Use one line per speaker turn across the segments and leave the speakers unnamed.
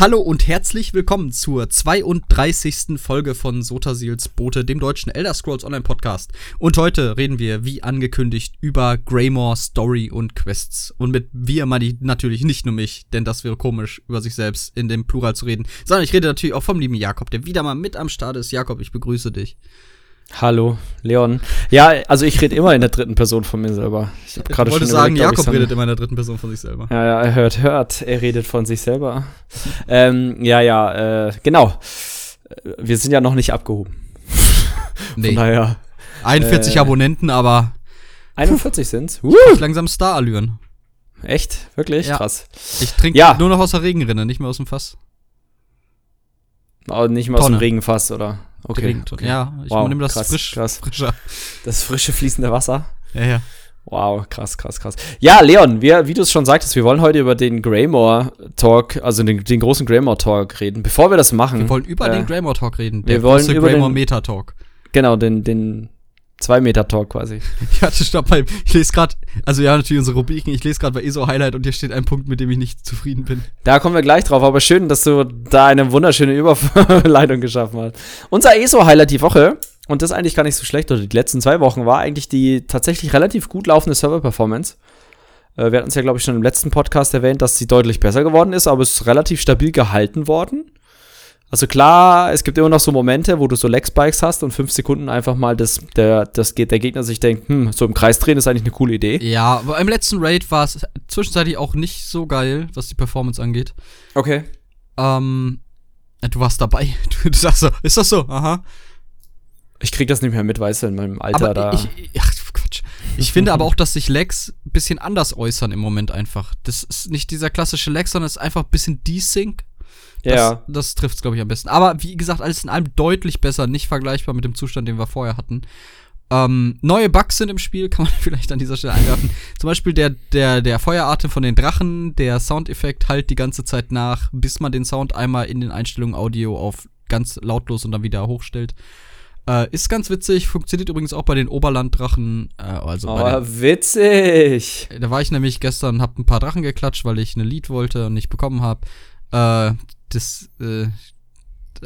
Hallo und herzlich willkommen zur 32. Folge von Sotasils Bote, dem deutschen Elder Scrolls Online Podcast. Und heute reden wir, wie angekündigt, über Greymore, Story und Quests. Und mit wir meine ich natürlich nicht nur mich, denn das wäre komisch, über sich selbst in dem Plural zu reden, sondern ich rede natürlich auch vom lieben Jakob, der wieder mal mit am Start ist. Jakob, ich begrüße dich.
Hallo, Leon. Ja, also ich rede immer in der dritten Person von mir selber.
Ich habe gerade schon sagen, überlegt, Jakob redet immer in der dritten Person von sich selber.
Ja, ja, er hört, hört, er redet von sich selber. ähm, ja, ja, äh, genau. Wir sind ja noch nicht abgehoben.
nee. Von daher. 41 äh, Abonnenten, aber
41 sind's.
Uh. Langsam Star-Allüren.
Echt? Wirklich?
Ja.
Krass.
Ich trinke ja. nur noch aus der Regenrinne, nicht mehr aus dem Fass.
Oh, nicht mehr aus dem Regenfass, oder?
Okay. okay. Ja, ich wow, nehme das
krass,
frisch,
krass.
frischer.
Das frische fließende Wasser.
Ja, ja.
Wow, krass, krass, krass. Ja, Leon, wir, wie du es schon sagtest, wir wollen heute über den Greymore Talk, also den, den großen Greymore Talk reden. Bevor wir das machen.
Wir wollen über äh, den Greymore Talk reden.
wir wollen über
Greymore den Meta Talk.
Genau, den, den Zwei Meter Talk quasi.
Ja, stopp mal. Ich lese gerade, also ja, natürlich unsere Rubriken. Ich lese gerade bei ESO Highlight und hier steht ein Punkt, mit dem ich nicht zufrieden bin.
Da kommen wir gleich drauf, aber schön, dass du da eine wunderschöne Überleitung geschaffen hast. Unser ESO Highlight die Woche, und das ist eigentlich gar nicht so schlecht, oder die letzten zwei Wochen, war eigentlich die tatsächlich relativ gut laufende Server-Performance. Äh, wir hatten es ja, glaube ich, schon im letzten Podcast erwähnt, dass sie deutlich besser geworden ist, aber es ist relativ stabil gehalten worden. Also klar, es gibt immer noch so Momente, wo du so Leg-Spikes hast und fünf Sekunden einfach mal das, der, das geht, der Gegner sich denkt, hm, so im Kreis drehen ist eigentlich eine coole Idee.
Ja, aber im letzten Raid war es zwischenzeitlich auch nicht so geil, was die Performance angeht.
Okay.
Ähm, du warst dabei. Du sagst so, ist das so? Aha.
Ich krieg das nicht mehr mit, weißt du, in meinem Alter
aber
da.
Ich, ach, Quatsch. Ich finde aber auch, dass sich Legs ein bisschen anders äußern im Moment einfach. Das ist nicht dieser klassische Leg, sondern es ist einfach ein bisschen Desync. Das, ja. Das trifft es, glaube ich, am besten. Aber wie gesagt, alles in allem deutlich besser, nicht vergleichbar mit dem Zustand, den wir vorher hatten. Ähm, neue Bugs sind im Spiel, kann man vielleicht an dieser Stelle einwerfen. Zum Beispiel der, der, der Feueratem von den Drachen, der Soundeffekt halt die ganze Zeit nach, bis man den Sound einmal in den Einstellungen Audio auf ganz lautlos und dann wieder hochstellt. Äh, ist ganz witzig, funktioniert übrigens auch bei den Oberlanddrachen. Äh, also
oh, den, witzig!
Da war ich nämlich gestern, hab ein paar Drachen geklatscht, weil ich eine Lied wollte und nicht bekommen habe. Äh, das äh,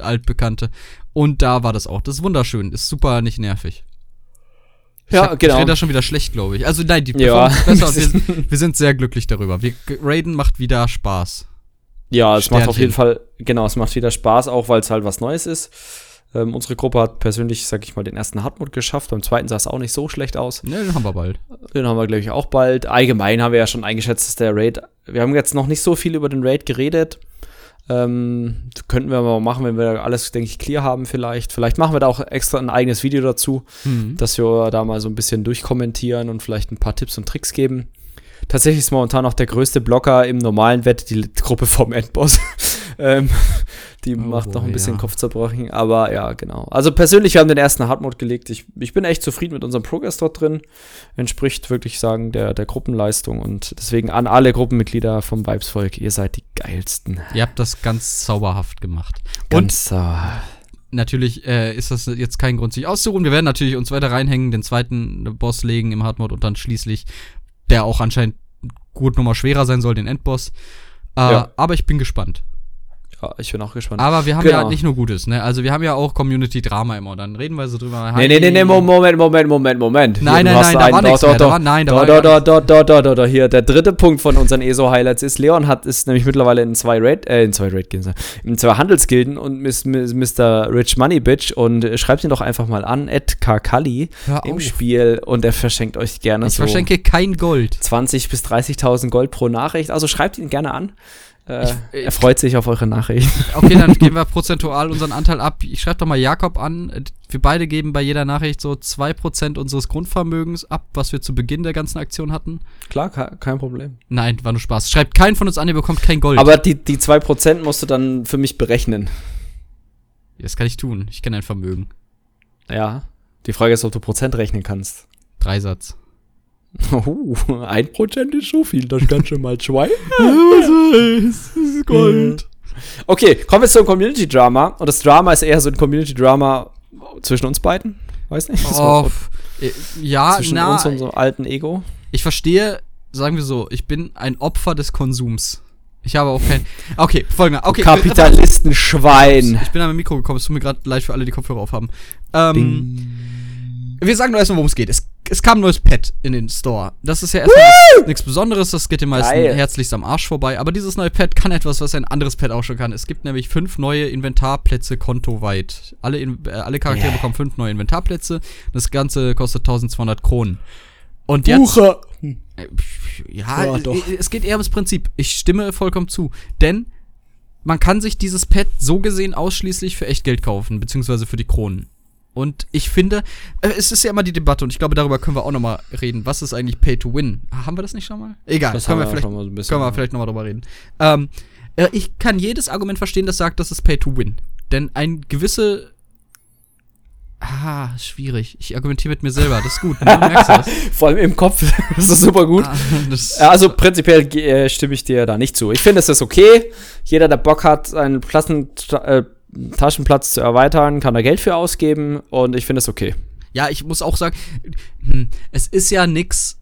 altbekannte. Und da war das auch. Das ist wunderschön, ist super nicht nervig.
Ich ja, hab, genau. Ich
rede da schon wieder schlecht, glaube ich. Also nein, die Performance ja. besser wir, wir, sind sehr glücklich darüber. Wir, Raiden macht wieder Spaß.
Ja, es Sternchen. macht auf jeden Fall, genau, es macht wieder Spaß, auch weil es halt was Neues ist. Ähm, unsere Gruppe hat persönlich, sag ich mal, den ersten Hardmode geschafft. Beim zweiten sah es auch nicht so schlecht aus.
Ne, den haben wir bald.
Den haben wir, glaube ich, auch bald. Allgemein haben wir ja schon eingeschätzt, dass der Raid. Wir haben jetzt noch nicht so viel über den Raid geredet. Ähm, könnten wir mal machen, wenn wir alles, denke ich, clear haben vielleicht. Vielleicht machen wir da auch extra ein eigenes Video dazu, mhm. dass wir da mal so ein bisschen durchkommentieren und vielleicht ein paar Tipps und Tricks geben. Tatsächlich ist momentan auch der größte Blocker im normalen Wett die Gruppe vom Endboss. ähm, die oh macht noch ein bisschen ja. Kopfzerbrechen, aber ja, genau. Also persönlich, wir haben den ersten Hardmode gelegt. Ich, ich bin echt zufrieden mit unserem Progress dort drin. Entspricht wirklich sagen der, der Gruppenleistung und deswegen an alle Gruppenmitglieder vom Vibesvolk, ihr seid die geilsten.
Ihr habt das ganz zauberhaft gemacht.
Ganz sauberhaft
natürlich äh, ist das jetzt kein Grund, sich auszuruhen. Wir werden natürlich uns weiter reinhängen, den zweiten Boss legen im Hardmode und dann schließlich, der auch anscheinend gut nochmal schwerer sein soll, den Endboss. Äh, ja. Aber ich bin gespannt.
Ich bin auch gespannt.
Aber wir haben genau. ja nicht nur Gutes, ne? Also wir haben ja auch Community-Drama immer. Dann reden wir so drüber.
Nee, nee, nee, nee, Moment, Moment, Moment, Moment.
Nein, nein, nein, da war nichts mehr. Da war, nein, da war
da, da, da, da, da, da, hier. Der dritte Punkt von unseren ESO-Highlights ist, Leon hat, ist nämlich mittlerweile in zwei Raid, äh, in zwei Raid-Gilden, in zwei Handelsgilden und Mr. Rich Money Bitch und schreibt ihn doch einfach mal an, Ed Kakali im Spiel und er verschenkt euch gerne
ich so. Ich verschenke kein Gold.
20 bis 30.000 Gold pro Nachricht. Also schreibt ihn gerne an. Äh, ich, er freut sich auf eure Nachricht.
Okay, dann geben wir prozentual unseren Anteil ab. Ich schreibe doch mal Jakob an. Wir beide geben bei jeder Nachricht so 2% unseres Grundvermögens ab, was wir zu Beginn der ganzen Aktion hatten.
Klar, kein Problem.
Nein, war nur Spaß. Schreibt keinen von uns an, ihr bekommt kein Gold.
Aber die, die 2% musst du dann für mich berechnen.
Das kann ich tun. Ich kenne ein Vermögen.
Ja. Die Frage ist, ob du Prozent rechnen kannst.
Dreisatz.
Oh, ein Prozent ist so viel, das kannst du mal zwei.
das ist Gold.
Okay, kommen wir zum Community Drama. Und das Drama ist eher so ein Community Drama zwischen uns beiden. Weiß nicht.
Oh, ja,
zwischen na, uns und so alten Ego.
Ich verstehe, sagen wir so, ich bin ein Opfer des Konsums. Ich habe auch kein. Okay, folgender. Okay.
Kapitalistenschwein.
Ich bin an mein Mikro gekommen. Es tut mir gerade leid für alle, die Kopfhörer aufhaben. Ähm, wir sagen nur erstmal, worum es geht. Es, es kam ein neues Pad in den Store. Das ist ja erstmal nichts Besonderes. Das geht den meisten
Geil.
herzlichst am Arsch vorbei. Aber dieses neue Pad kann etwas, was ein anderes Pad auch schon kann. Es gibt nämlich fünf neue Inventarplätze kontoweit. Alle, in, äh, alle Charaktere
Yeah.
bekommen fünf neue Inventarplätze. Das Ganze kostet 1200 Kronen. Und jetzt.
Bucher.
Äh, Ja,
Ja,
äh,
doch.
es geht eher ums Prinzip. Ich stimme vollkommen zu. Denn man kann sich dieses Pad so gesehen ausschließlich für Echtgeld kaufen, beziehungsweise für die Kronen. Und ich finde, äh, es ist ja immer die Debatte und ich glaube, darüber können wir auch nochmal reden. Was ist eigentlich Pay to Win? Haben wir das nicht schon mal? Egal,
Das
können wir, vielleicht,
mal so ein bisschen,
können wir vielleicht nochmal drüber reden. Ähm, äh, ich kann jedes Argument verstehen, das sagt, das ist Pay to Win. Denn ein gewisse. Ah, schwierig. Ich argumentiere mit mir selber. Das ist gut. Ne? Du merkst das.
Vor allem im Kopf. das ist super gut.
Ah,
Also prinzipiell äh, stimme ich dir da nicht zu. Ich finde, es ist okay. Jeder, der Bock hat, seinen Plassen, äh, Taschenplatz zu erweitern, kann da Geld für ausgeben und ich finde es okay.
Ja, ich muss auch sagen, hm, es ist ja nix,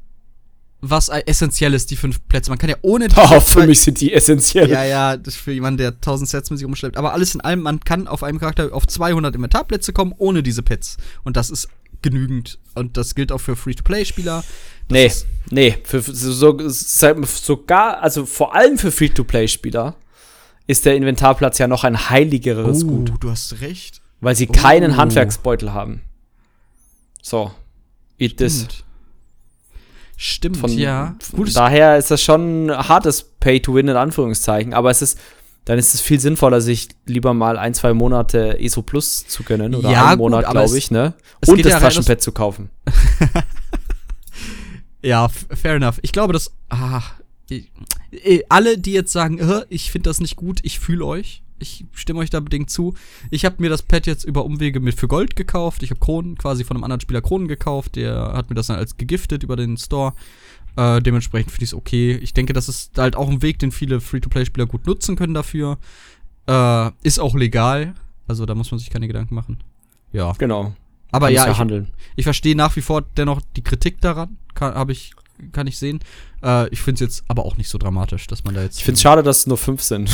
was äh, essentiell ist, die fünf Plätze. Man kann ja ohne die
Oh, für mich sind die essentiell.
Ja, ja, das ist für jemanden, der 1000 Sets mit sich rumschleppt. Aber alles in allem, man kann auf einem Charakter auf 200 Inventarplätze kommen, ohne diese Pets. Und das ist genügend. Und das gilt auch für Free-to-Play-Spieler.
Nee, nee, für, so, sogar, also vor allem für Free-to-Play-Spieler ist der Inventarplatz ja noch ein heiligeres Gut,
du hast recht.
weil sie keinen
Oh.
Handwerksbeutel haben. So, eat this.
Stimmt.
Von,
ja.
von daher ist das schon ein hartes Pay-to-Win in Anführungszeichen, aber es ist, dann ist es viel sinnvoller, sich lieber mal ein, zwei Monate ESO Plus zu gönnen oder
Ja,
einen
gut,
Monat, glaube ich, ne? Und das
ja
Taschenpad zu kaufen.
Ja, fair enough. Ich glaube, dass. Ah, ich, alle, die jetzt sagen, "Äh, ich finde das nicht gut, ich fühle euch. Ich stimme euch da bedingt zu. Ich habe mir das Pad jetzt über Umwege mit für Gold gekauft. Ich habe Kronen quasi von einem anderen Spieler Kronen gekauft. Der hat mir das dann als gegiftet über den Store. Äh, dementsprechend finde ich es okay. Ich denke, das ist halt auch ein Weg, den viele Free-to-Play-Spieler gut nutzen können dafür. Äh, ist auch legal. Also da muss man sich keine Gedanken machen. Ja.
Genau.
Aber ja, ich,
handeln.
ich verstehe nach wie vor dennoch die Kritik daran. Kann, hab ich, kann ich sehen. Äh, ich finde es jetzt aber auch nicht so dramatisch, dass man da jetzt.
Ich finde es schade, dass es nur fünf sind.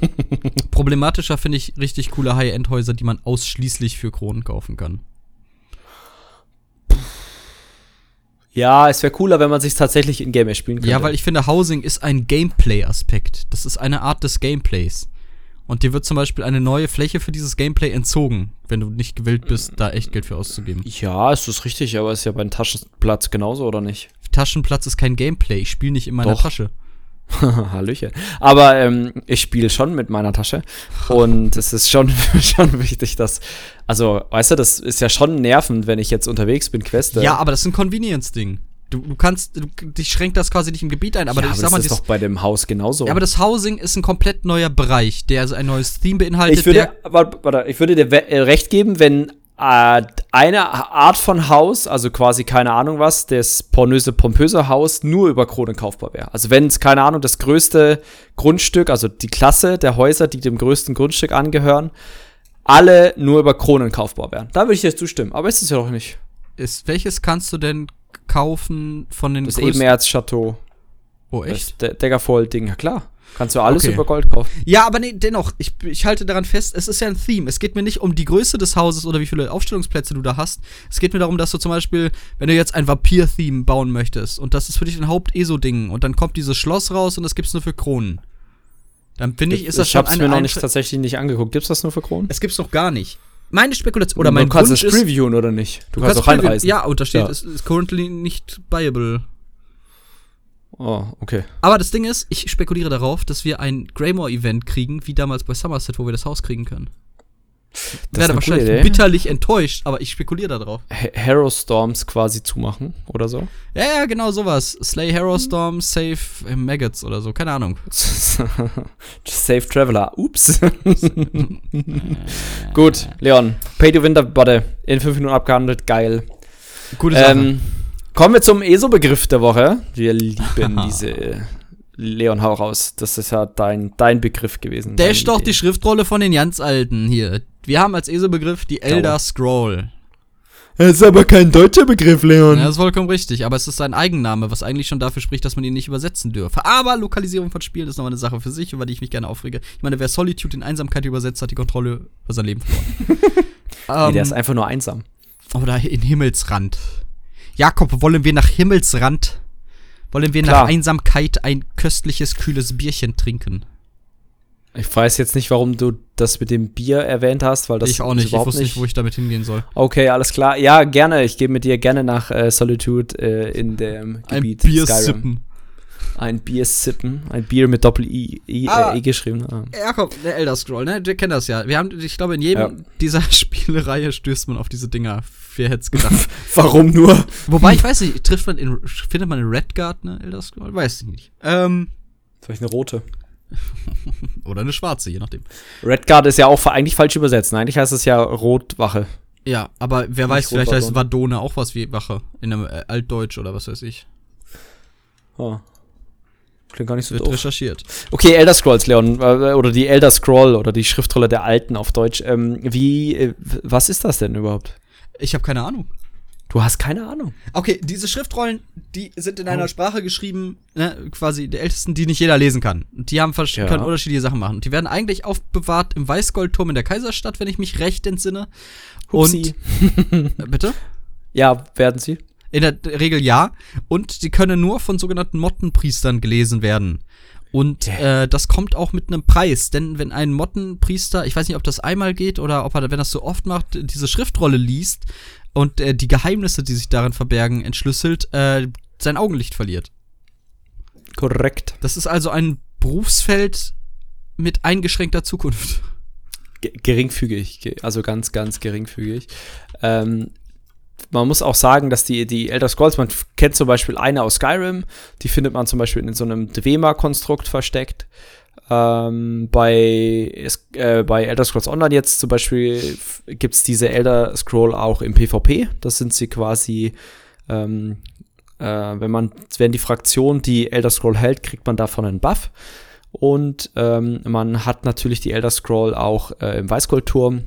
Problematischer finde ich richtig coole High-End-Häuser, die man ausschließlich für Kronen kaufen kann.
Ja, es wäre cooler, wenn man sich tatsächlich in Game spielen könnte.
Ja, weil ich finde, Housing ist ein Gameplay-Aspekt. Das ist eine Art des Gameplays. Und dir wird zum Beispiel eine neue Fläche für dieses Gameplay entzogen, wenn du nicht gewillt bist, da echt Geld für auszugeben.
Ja, ist das richtig, aber ist ja beim Taschenplatz genauso, oder nicht?
Taschenplatz ist kein Gameplay. Ich spiele nicht in meiner
Doch.
Tasche.
Hallöchen. Aber ähm, ich spiele schon mit meiner Tasche. Und es ist schon, schon wichtig, dass. Also, weißt du, das ist ja schon nervend, wenn ich jetzt unterwegs bin, Queste.
Ja, aber das ist ein Convenience-Ding. Du, du kannst, du, dich schränkt das quasi nicht im Gebiet ein, aber
ja,
ich
aber
sag mal,
das ist doch bei dem Haus genauso.
Ja, aber das Housing ist ein komplett neuer Bereich, der also ein neues Theme beinhaltet.
ich würde, warte, warte, ich würde dir äh, recht geben, wenn äh, eine Art von Haus, also quasi keine Ahnung was, das pornöse, pompöse Haus nur über Kronen kaufbar wäre. Also wenn es, keine Ahnung, das größte Grundstück, also die Klasse der Häuser, die dem größten Grundstück angehören, alle nur über Kronen kaufbar wären. Da würde ich dir zustimmen, aber ist es ja doch nicht.
ist, welches kannst du denn kaufen von den
Das Ebenerz-Chateau,
Oh, echt?
das Daggerfall-Ding, ja klar. Kannst du alles
Okay.
über Gold kaufen.
Ja, aber nee, dennoch, ich, ich halte daran fest, es ist ja ein Theme. Es geht mir nicht um die Größe des Hauses oder wie viele Aufstellungsplätze du da hast. Es geht mir darum, dass du zum Beispiel, wenn du jetzt ein Vampir-Theme bauen möchtest und das ist für dich ein Haupt-ESO-Ding und dann kommt dieses Schloss raus und das gibt's nur für Kronen. Dann finde ich, ist das
ich
schon
hab's
eine
mir noch nicht tatsächlich nicht angeguckt. Gibt's das nur für Kronen?
Es gibt's noch gar nicht. Meine Spekulation, oder mein
du kannst
Wunsch
es
ist,
previewen oder nicht? Du,
Du
kannst auch
previewen.
reinreisen.
Ja, und da steht,
Ja.
es ist currently nicht buyable.
Oh, okay.
Aber das Ding ist, ich spekuliere darauf, dass wir ein Greymore-Event kriegen, wie damals bei Somerset, wo wir das Haus kriegen können.
Das
Werde wahrscheinlich
Idee.
bitterlich enttäuscht, aber ich spekuliere darauf.
Ha- Harrow Storms quasi zumachen oder so.
Ja, ja, genau sowas. Slay Hero Storm, Save Maggots oder so, keine Ahnung.
Safe Traveler. Ups. Gut, Leon. Pay to Win, warte. In fünf Minuten abgehandelt. Geil.
Gute Sache.
Ähm, kommen wir zum ESO-Begriff der Woche. Wir lieben diese. Leon, hau raus. Das ist ja dein, dein Begriff gewesen. Deine
ist doch
Idee.
die Schriftrolle von den ganz Alten hier. Wir haben als ESO-Begriff die Elder Scroll.
Das ist aber kein deutscher Begriff, Leon.
Ja, das ist vollkommen richtig, aber es ist sein Eigenname, was eigentlich schon dafür spricht, dass man ihn nicht übersetzen dürfe. Aber Lokalisierung von Spielen ist nochmal eine Sache für sich, über die ich mich gerne aufrege. Ich meine, wer Solitude in Einsamkeit übersetzt, hat die Kontrolle über sein Leben verloren.
ähm, nee, der ist einfach nur einsam.
Oder in Himmelsrand. Jakob, wollen wir nach Himmelsrand? Wollen wir Klar. nach Einsamkeit ein köstliches, kühles Bierchen trinken?
Ich weiß jetzt nicht, warum du das mit dem Bier erwähnt hast, weil das
ich auch nicht. Ich wusste nicht, wo ich damit hingehen soll.
Okay, alles klar. Ja, gerne. Ich gehe mit dir gerne nach äh, Solitude äh, in dem Gebiet
Ein Bier Skyrim. sippen.
Ein Bier sippen. Ein Bier mit Doppel-I I, ah, äh, e geschrieben.
Ah. Ja, komm, der Elder Scroll, ne? Du kennst das ja. Wir haben, ich glaube, in jedem ja. dieser Spielereihe stößt man auf diese Dinger. Wer hätte es gedacht?
warum nur?
Wobei, ich weiß nicht, trifft man in, findet man in Redguard ne Elder Scroll? Weiß ich nicht. Ähm.
Vielleicht eine rote.
Oder eine schwarze, je nachdem.
Redguard ist ja auch eigentlich falsch übersetzt. Eigentlich heißt es ja Rotwache.
Ja, aber wer Nicht weiß, vielleicht heißt Vadone auch was wie Wache. In einem äh, Altdeutsch oder was weiß ich.
Oh. Klingt gar nicht so
Wird doof. recherchiert.
Okay, Elder Scrolls, Leon. Äh, oder die Elder Scroll oder die Schriftrolle der Alten auf Deutsch. Ähm, wie, äh, was ist das denn überhaupt?
Ich habe keine Ahnung.
Du hast keine Ahnung.
Okay, diese Schriftrollen, die sind in einer oh. Sprache geschrieben, ne, quasi der ältesten, die nicht jeder lesen kann. Und die haben ja. können unterschiedliche Sachen machen. Die werden eigentlich aufbewahrt im Weißgoldturm in der Kaiserstadt, wenn ich mich recht entsinne.
Hupsi.
Und bitte?
Ja, werden sie.
In der Regel ja. Und sie können nur von sogenannten Mottenpriestern gelesen werden. Und äh, das kommt auch mit einem Preis, denn wenn ein Mottenpriester, ich weiß nicht, ob das einmal geht oder ob er, wenn er das so oft macht, diese Schriftrolle liest, und äh, die Geheimnisse, die sich darin verbergen, entschlüsselt, äh, sein Augenlicht verliert.
Korrekt.
Das ist also ein Berufsfeld mit eingeschränkter Zukunft.
G geringfügig, also ganz, ganz geringfügig. Ähm, man muss auch sagen, dass die, die Elder Scrolls, man kennt zum Beispiel eine aus Skyrim, die findet man zum Beispiel in so einem Dwemer-Konstrukt versteckt. Ähm, bei, äh, bei Elder Scrolls Online jetzt zum Beispiel gibt es diese Elder Scroll auch im PvP. Das sind sie quasi, ähm, äh, wenn man, wenn die Fraktion die Elder Scroll hält, kriegt man davon einen Buff. Und ähm, man hat natürlich die Elder Scroll auch äh, im Weißgoldturm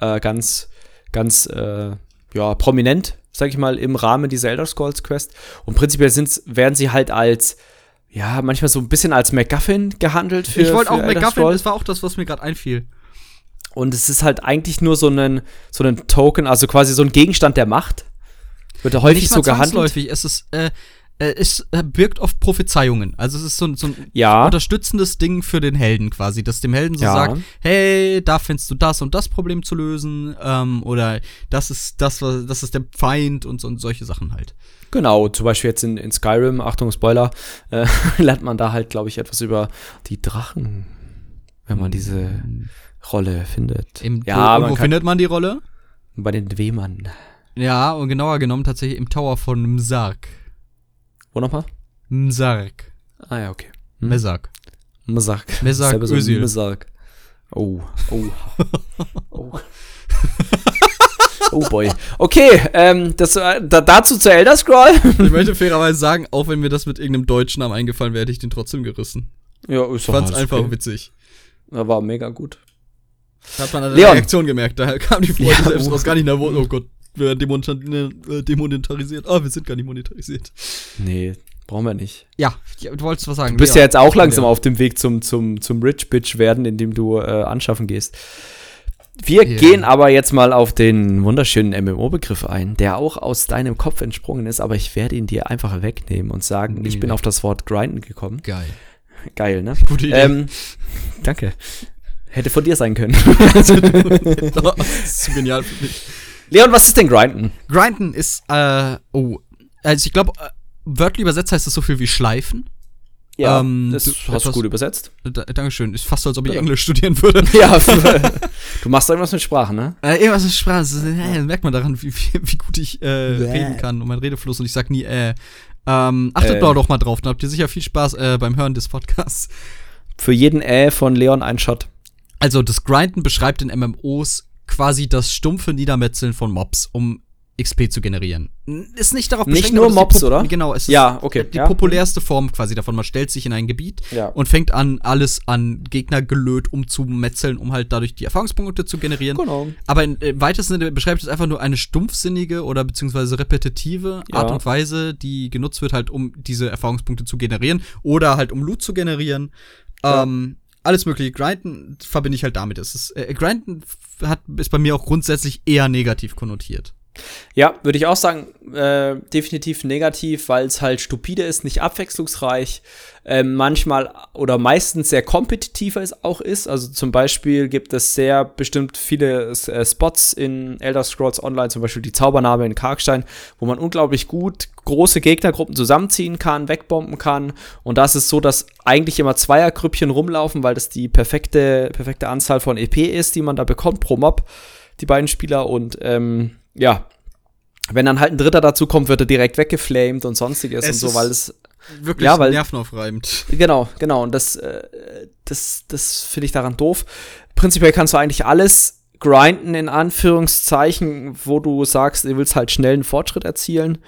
äh, ganz, ganz äh, ja, prominent, sag ich mal, im Rahmen dieser Elder Scrolls Quest. Und prinzipiell sind's, werden sie halt als ja, manchmal so ein bisschen als MacGuffin gehandelt für.
Ich wollte auch MacGuffin, das war auch das, was mir gerade einfiel.
Und es ist halt eigentlich nur so ein, so ein Token, also quasi so ein Gegenstand der Macht. Wird ja häufig so gehandelt.
Es ist, äh, äh, es äh, birgt oft Prophezeiungen. Also es ist so, so ein
ja.
unterstützendes Ding für den Helden quasi, dass dem Helden so ja. sagt, hey, da findest du das und das Problem zu lösen, ähm, oder das ist das, das ist der Feind und, so, und solche Sachen halt.
Genau, zum Beispiel jetzt in, in Skyrim, Achtung, Spoiler, äh, lernt man da halt, glaube ich, etwas über die Drachen, wenn man diese Rolle findet.
Im, ja, wo, wo findet man die Rolle?
Bei den Dwemern.
Ja, und genauer genommen tatsächlich im Tower von Msark.
Wo nochmal?
Msark.
Ah ja, okay.
Hm? Mesak.
Mesak.
Mesak
so Mesak. Oh, oh. oh. oh boy. Okay, ähm, das, äh, da, dazu zu Elder Scroll.
ich möchte fairerweise sagen, auch wenn mir das mit irgendeinem deutschen Namen eingefallen wäre, hätte ich den trotzdem gerissen.
Ja, ist
Ich fand's einfach okay. witzig.
Ja, war mega gut.
Hat man an der Reaktion gemerkt, da kam die Freude ja, selbst oh. raus, gar nicht nervös. Oh Gott, wir werden äh, demonetarisiert. Ah, wir sind gar nicht monetarisiert.
Nee, brauchen wir nicht.
Ja, du wolltest was sagen.
Du bist ja, ja jetzt auch langsam ja. auf dem Weg zum, zum, zum Rich Bitch werden, indem du äh, anschaffen gehst. Wir yeah. gehen aber jetzt mal auf den wunderschönen MMO-Begriff ein, der auch aus deinem Kopf entsprungen ist, aber ich werde ihn dir einfach wegnehmen und sagen, nee. ich bin auf das Wort grinden gekommen.
Geil.
Geil, ne?
Gute Idee.
Ähm, danke. Hätte von dir sein können.
das ist zu genial für mich.
Leon, was ist denn Grinden?
Grinden ist, äh, oh, also ich glaube, äh, wörtlich übersetzt heißt das so viel wie schleifen.
Ja, ähm, das du, hast du gut übersetzt.
Da, Dankeschön. Ist fast so, als ob ich ja. Englisch studieren würde.
Ja, du machst irgendwas mit Sprachen, ne?
Äh, irgendwas mit Sprachen. Das, äh, merkt man daran, wie, wie, wie gut ich äh, reden kann und mein Redefluss und ich sag nie äh. Ähm, achtet äh. doch mal drauf, dann habt ihr sicher viel Spaß äh, beim Hören des Podcasts.
Für jeden Äh von Leon ein Shot.
Also das Grinden beschreibt in MMOs quasi das stumpfe Niedermetzeln von Mobs, um XP zu generieren. Ist nicht darauf
beschränkt, Nicht nur Mobs, oder?
Genau, es ist
ja, okay.
die
ja.
populärste Form quasi davon. Man stellt sich in ein Gebiet ja. und fängt an, alles an Gegner gelöt umzumetzeln, um halt dadurch die Erfahrungspunkte zu generieren. Genau. Aber in, im weitesten Sinne beschreibt es einfach nur eine stumpfsinnige oder beziehungsweise repetitive ja. Art und Weise, die genutzt wird halt, um diese Erfahrungspunkte zu generieren oder halt um Loot zu generieren. Ähm, alles mögliche. Grinden verbinde ich halt damit. Es ist, äh, Grinden hat, ist bei mir auch grundsätzlich eher negativ konnotiert.
Ja, würde ich auch sagen, äh, definitiv negativ, weil es halt stupide ist, nicht abwechslungsreich, äh, manchmal oder meistens sehr kompetitiver es auch ist. Also zum Beispiel gibt es sehr bestimmt viele äh, Spots in Elder Scrolls Online, zum Beispiel die Zaubername in Karkstein, wo man unglaublich gut große Gegnergruppen zusammenziehen kann, wegbomben kann. Und das ist so, dass eigentlich immer Zweiergrüppchen rumlaufen, weil das die perfekte, perfekte Anzahl von EP ist, die man da bekommt pro Mob, die beiden Spieler. Und ähm, ja, wenn dann halt ein Dritter dazu kommt, wird er direkt weggeflamed und sonstiges
es
und so, weil es
wirklich ja, weil, nervenaufreibend.
Genau, genau. Und das, äh, das, das finde ich daran doof. Prinzipiell kannst du eigentlich alles grinden, in Anführungszeichen, wo du sagst, du willst halt schnell einen Fortschritt erzielen.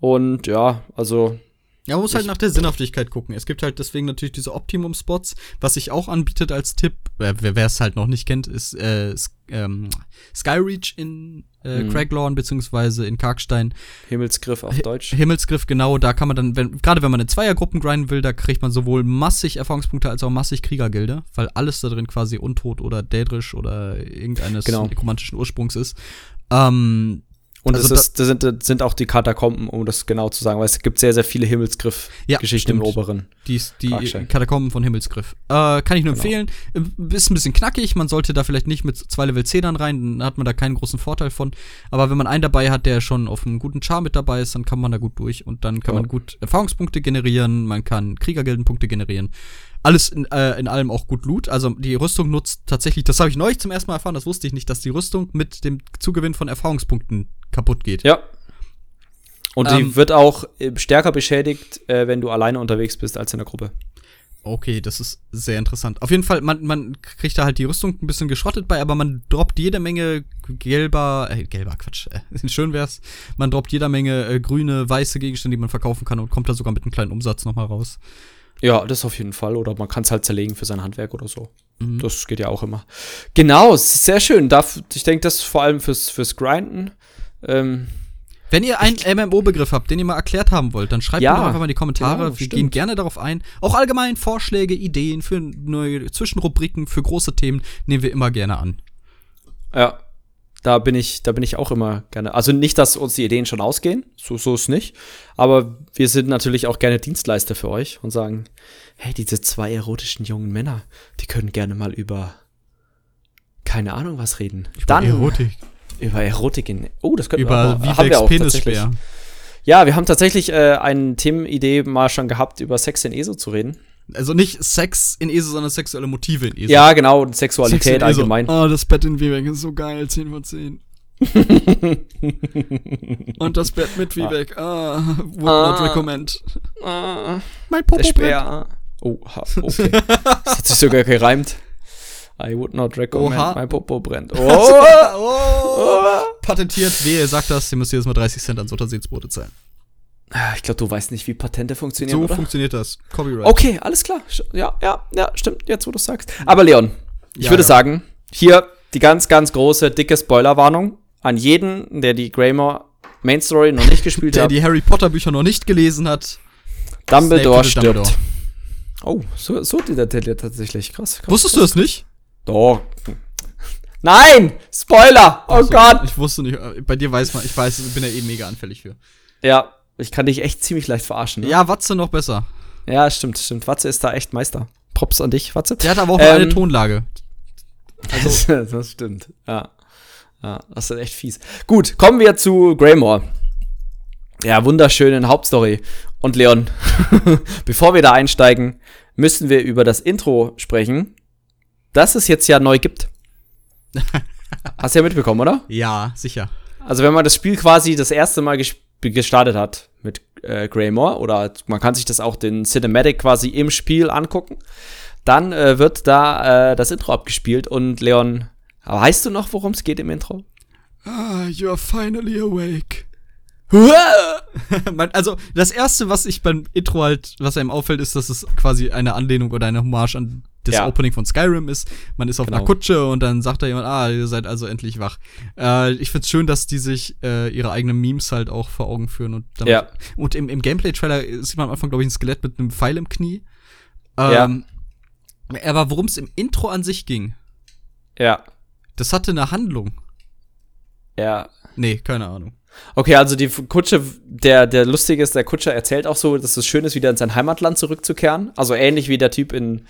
Und ja, also
ja, man muss halt nach der Sinnhaftigkeit gucken. Es gibt halt deswegen natürlich diese Optimum-Spots. Was sich auch anbietet als Tipp, wer es halt noch nicht kennt, ist äh, ähm, Skyreach in äh, mhm. Craiglorn beziehungsweise in Karkstein.
Himmelsgriff auf Deutsch.
Himmelsgriff, genau. Da kann man dann, wenn, gerade wenn man in Zweiergruppen grinden will, da kriegt man sowohl massig Erfahrungspunkte als auch massig Kriegergilde, weil alles da drin quasi untot oder dädrisch oder irgendeines genau. nekromantischen Ursprungs ist. Ähm,
und also das, ist, das, sind, das sind auch die Katakomben, um das genau zu sagen, weil es gibt sehr, sehr viele Himmelsgriff-Geschichten ja, im oberen.
Die, die Katakomben von Himmelsgriff. Äh, kann ich nur genau. empfehlen. Ist ein bisschen knackig, man sollte da vielleicht nicht mit zwei Level 10ern rein, dann hat man da keinen großen Vorteil von. Aber wenn man einen dabei hat, der schon auf einem guten Char mit dabei ist, dann kann man da gut durch und dann kann ja. man gut Erfahrungspunkte generieren, man kann Kriegergildenpunkte generieren alles in, äh, in allem auch gut Loot. Also die Rüstung nutzt tatsächlich, das habe ich neulich zum ersten Mal erfahren, das wusste ich nicht, dass die Rüstung mit dem Zugewinn von Erfahrungspunkten kaputt geht.
Ja. Und ähm, die wird auch äh, stärker beschädigt, äh, wenn du alleine unterwegs bist als in der Gruppe.
Okay, das ist sehr interessant. Auf jeden Fall, man, man kriegt da halt die Rüstung ein bisschen geschrottet bei, aber man droppt jede Menge gelber, äh, gelber Quatsch, äh, schön wär's. Man droppt jede Menge äh, grüne, weiße Gegenstände, die man verkaufen kann und kommt da sogar mit einem kleinen Umsatz nochmal raus.
Ja, das auf jeden Fall. Oder man kann es halt zerlegen für sein Handwerk oder so. Mhm. Das geht ja auch immer. Genau, sehr schön. Ich denke, das vor allem fürs, fürs Grinden. Ähm,
wenn ihr einen MMO-Begriff habt, den ihr mal erklärt haben wollt, dann schreibt ja, doch einfach mal in die Kommentare. Genau, Wir stimmt. gehen gerne darauf ein. Auch allgemein Vorschläge, Ideen für neue Zwischenrubriken, für große Themen nehmen wir immer gerne an.
Ja, da bin ich, da bin ich auch immer gerne. Also nicht, dass uns die Ideen schon ausgehen, so, so ist nicht. Aber wir sind natürlich auch gerne Dienstleister für euch und sagen, hey, diese zwei erotischen jungen Männer, die können gerne mal über keine Ahnung was reden.
Über Dann Erotik.
Über Erotik in. Oh, das könnten
über wir, haben wir auch tatsächlich.
Ja, wir haben tatsächlich äh, eine Themenidee mal schon gehabt, über Sex in ESO zu reden.
Also nicht Sex in ESO, sondern sexuelle Motive in ESO.
Ja, genau, Sexualität allgemein.
Oh, das Bett in Vivek ist so geil, 10 von 10. Und das Bett mit Vivek, ah, would ah, not recommend.
Ah, mein Popo Speer. Oh, okay. das hat sich sogar gereimt. I would not recommend Oha. my Popo brennt. Oh.
oh. Patentiert, wer sagt das, ihr müsst jedes Mal 30 Cent ans Unterseetsboote zahlen.
Ah, ich glaube, du weißt nicht, wie Patente funktionieren.
So oder? funktioniert das.
Copyright. Okay, alles klar. Ja, ja, ja, stimmt, jetzt wo du sagst. Aber Leon, ich ja, würde ja. sagen, hier die ganz, ganz große, dicke Spoilerwarnung an jeden, der die Grammar Main Story noch nicht gespielt
der
hat.
Der die Harry Potter Bücher noch nicht gelesen hat.
Dumbledore stirbt. Dumbledore. Oh, so, so der tatsächlich. Krass, krass.
Wusstest krass. du das nicht?
Doch. Nein! Spoiler! Oh also, Gott!
Ich wusste nicht. Bei dir weiß man, ich weiß, ich bin ja eh mega anfällig für.
Ja, ich kann dich echt ziemlich leicht verarschen.
Ne? Ja, Watze noch besser.
Ja, stimmt, stimmt. Watze ist da echt Meister. Props an dich, Watze.
Der hat aber auch ähm, nur eine Tonlage.
Also, das stimmt. Ja. Ja, das ist echt fies. Gut, kommen wir zu Greymore. Ja, wunderschönen Hauptstory. Und Leon, bevor wir da einsteigen, müssen wir über das Intro sprechen, das es jetzt ja neu gibt. Hast du ja mitbekommen, oder?
Ja, sicher.
Also wenn man das Spiel quasi das erste Mal gespielt gestartet hat mit äh, Greymore oder man kann sich das auch den Cinematic quasi im Spiel angucken. Dann äh, wird da äh, das Intro abgespielt und Leon, weißt du noch, worum es geht im Intro?
Ah, you are finally awake. also, das erste, was ich beim Intro halt, was einem auffällt, ist, dass es quasi eine Anlehnung oder eine Hommage an das ja. Opening von Skyrim ist. Man ist auf genau. einer Kutsche und dann sagt da jemand, ah, ihr seid also endlich wach. Äh, ich find's schön, dass die sich äh, ihre eigenen Memes halt auch vor Augen führen und damit, ja. und im, im Gameplay-Trailer sieht man am Anfang, glaube ich, ein Skelett mit einem Pfeil im Knie. Ähm, ja. Aber worum es im Intro an sich ging.
Ja.
Das hatte eine Handlung.
Ja.
Nee, keine Ahnung.
Okay, also die Kutsche, der, der lustige ist, der Kutscher erzählt auch so, dass es schön ist, wieder in sein Heimatland zurückzukehren. Also ähnlich wie der Typ in,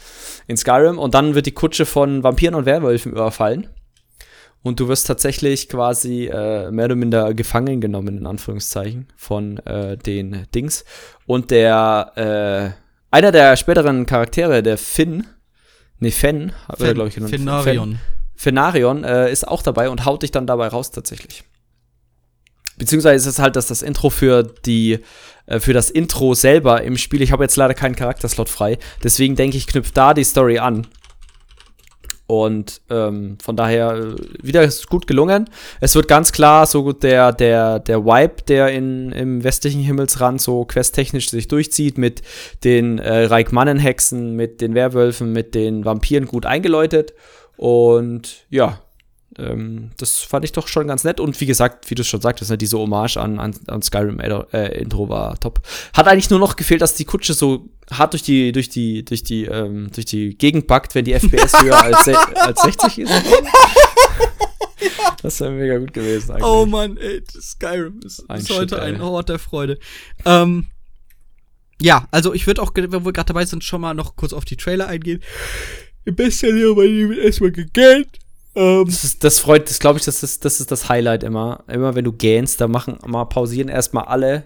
in Skyrim. Und dann wird die Kutsche von Vampiren und Werwölfen überfallen. Und du wirst tatsächlich quasi äh, mehr oder minder gefangen genommen, in Anführungszeichen, von äh, den Dings. Und der, äh, einer der späteren Charaktere, der Finn, nee, Fen,
habe ich glaube ich genannt. Fenarion.
Fenarion äh, ist auch dabei und haut dich dann dabei raus tatsächlich. Beziehungsweise ist es halt, dass das Intro für die äh, für das Intro selber im Spiel, ich habe jetzt leider keinen Charakterslot frei, deswegen denke ich, knüpft da die Story an. Und ähm, von daher äh, wieder gut gelungen. Es wird ganz klar so der, der, der Vibe, der in, im westlichen Himmelsrand so questtechnisch sich durchzieht, mit den äh, Reikmannen-Hexen, mit den Werwölfen, mit den Vampiren gut eingeläutet. Und ja, ähm, das fand ich doch schon ganz nett. Und wie gesagt, wie du schon sagtest, ne, diese Hommage an, an, an Skyrim äh, Intro war top. Hat eigentlich nur noch gefehlt, dass die Kutsche so hart durch die, durch die, durch die, ähm, durch die Gegend packt, wenn die FPS höher als, als 60 ist. Das wäre mega gut gewesen
eigentlich. Oh Mann, ey, Skyrim ist, ein ist heute Shit, ein Ort der Freude. Ähm, ja, also ich würde auch, wenn wir gerade dabei sind, schon mal noch kurz auf die Trailer eingehen. Im besten Jahr bei ihm erstmal gegähnt.
Ähm, das, ist, das freut, das glaube ich, das ist, das ist das Highlight immer. Immer wenn du gähnst, da machen mal pausieren erstmal alle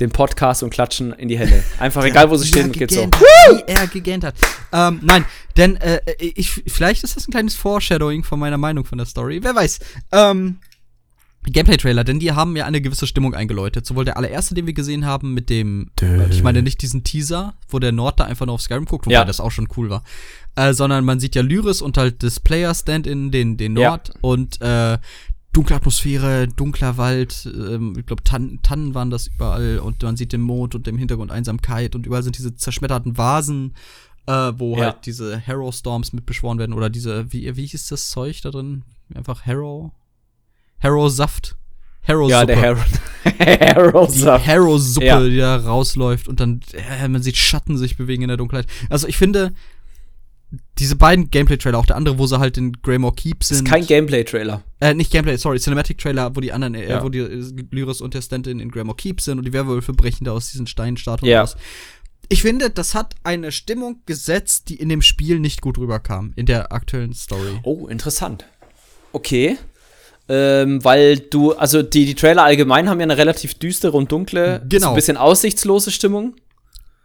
den Podcast und klatschen in die Hände. Einfach egal, wo sie stehen, geht's so.
Wie er gegähnt hat. Ähm, nein, denn äh, ich, vielleicht ist das ein kleines Foreshadowing von meiner Meinung von der Story. Wer weiß. Ähm, Gameplay-Trailer, denn die haben ja eine gewisse Stimmung eingeläutet. Sowohl der allererste, den wir gesehen haben, mit dem, Dö. ich meine nicht diesen Teaser, wo der Nord da einfach nur auf Skyrim guckt, wobei ja. das auch schon cool war. Äh, sondern man sieht ja Lyris und halt das Player-Stand-in, den, den Nord ja. und äh, dunkle Atmosphäre, dunkler Wald, ähm, ich glaube Tan Tannen waren das überall und man sieht den Mond und im Hintergrund Einsamkeit und überall sind diese zerschmetterten Vasen, äh, wo ja. halt diese Harrow Storms mit beschworen werden oder diese, wie, wie hieß das Zeug da drin? Einfach Harrow? Harrow-Saft.
Harrow-Suppe. Ja, der Harrow,
Harrow-Saft. Die Harrow-Suppe, ja. die da rausläuft und dann, äh, man sieht Schatten sich bewegen in der Dunkelheit. Also ich finde, diese beiden Gameplay-Trailer, auch der andere, wo sie halt in Greymore Keep sind.
Das ist kein Gameplay-Trailer.
Äh, nicht Gameplay, sorry, Cinematic-Trailer, wo die anderen, äh, ja. wo die Lyris und der Stanton in Greymore Keep sind und die Werwölfe brechen da aus diesen Steinstatuen ja. raus. Ich finde, das hat eine Stimmung gesetzt, die in dem Spiel nicht gut rüberkam, in der aktuellen Story.
Oh, interessant. Okay ähm, weil du, also die, die Trailer allgemein haben ja eine relativ düstere und dunkle, genau. so ein bisschen aussichtslose Stimmung.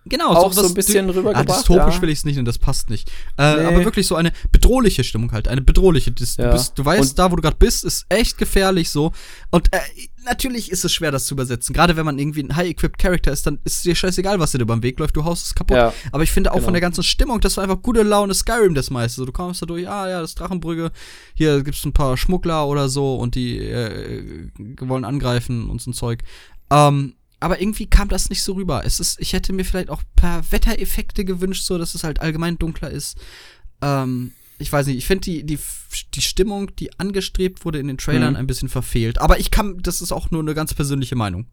Genau,
auch so, so ein bisschen rübergebracht.
Ah, dystopisch ja. will ich es nicht und das passt nicht. Äh, nee. Aber wirklich so eine bedrohliche Stimmung halt, eine bedrohliche. Das, ja. du, bist, du, weißt, und da wo du gerade bist, ist echt gefährlich so. Und äh, natürlich ist es schwer, das zu übersetzen. Gerade wenn man irgendwie ein high-equipped Character ist, dann ist es dir scheißegal, was dir über den Weg läuft. Du haust es kaputt. Ja. Aber ich finde auch genau. von der ganzen Stimmung, das war einfach gute Laune Skyrim das meiste. So, du kommst da durch, ah ja, das Drachenbrügge, hier gibt's ein paar Schmuggler oder so und die äh, wollen angreifen und so ein Zeug. Ähm, aber irgendwie kam das nicht so rüber. Es ist, ich hätte mir vielleicht auch per Wettereffekte gewünscht, so dass es halt allgemein dunkler ist. Ähm, ich weiß nicht, ich finde die, die, die Stimmung, die angestrebt wurde in den Trailern, mhm. ein bisschen verfehlt. Aber ich kann, das ist auch nur eine ganz persönliche Meinung.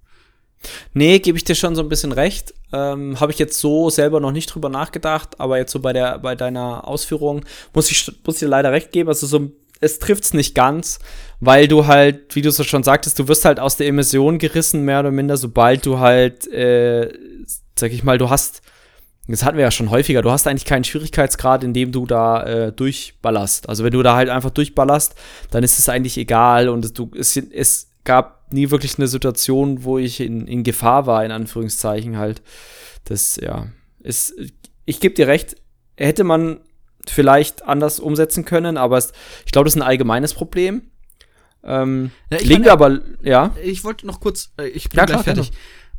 Nee, gebe ich dir schon so ein bisschen recht. Ähm, Habe ich jetzt so selber noch nicht drüber nachgedacht, aber jetzt so bei der bei deiner Ausführung muss ich muss ich dir leider recht geben. Also so es trifft's nicht ganz, weil du halt, wie du so schon sagtest, du wirst halt aus der Emission gerissen, mehr oder minder, sobald du halt, äh, sag ich mal, du hast, das hatten wir ja schon häufiger, du hast eigentlich keinen Schwierigkeitsgrad, in dem du da äh, durchballerst. Also wenn du da halt einfach durchballerst, dann ist es eigentlich egal und du, es, es gab nie wirklich eine Situation, wo ich in, in Gefahr war, in Anführungszeichen halt. Das, ja, ist, ich gebe dir recht, hätte man vielleicht anders umsetzen können, aber es, ich glaube, das ist ein allgemeines Problem. Ähm, ja, liegen wir aber, ja.
Ich wollte noch kurz, äh, ich bin ja, gleich klar, fertig.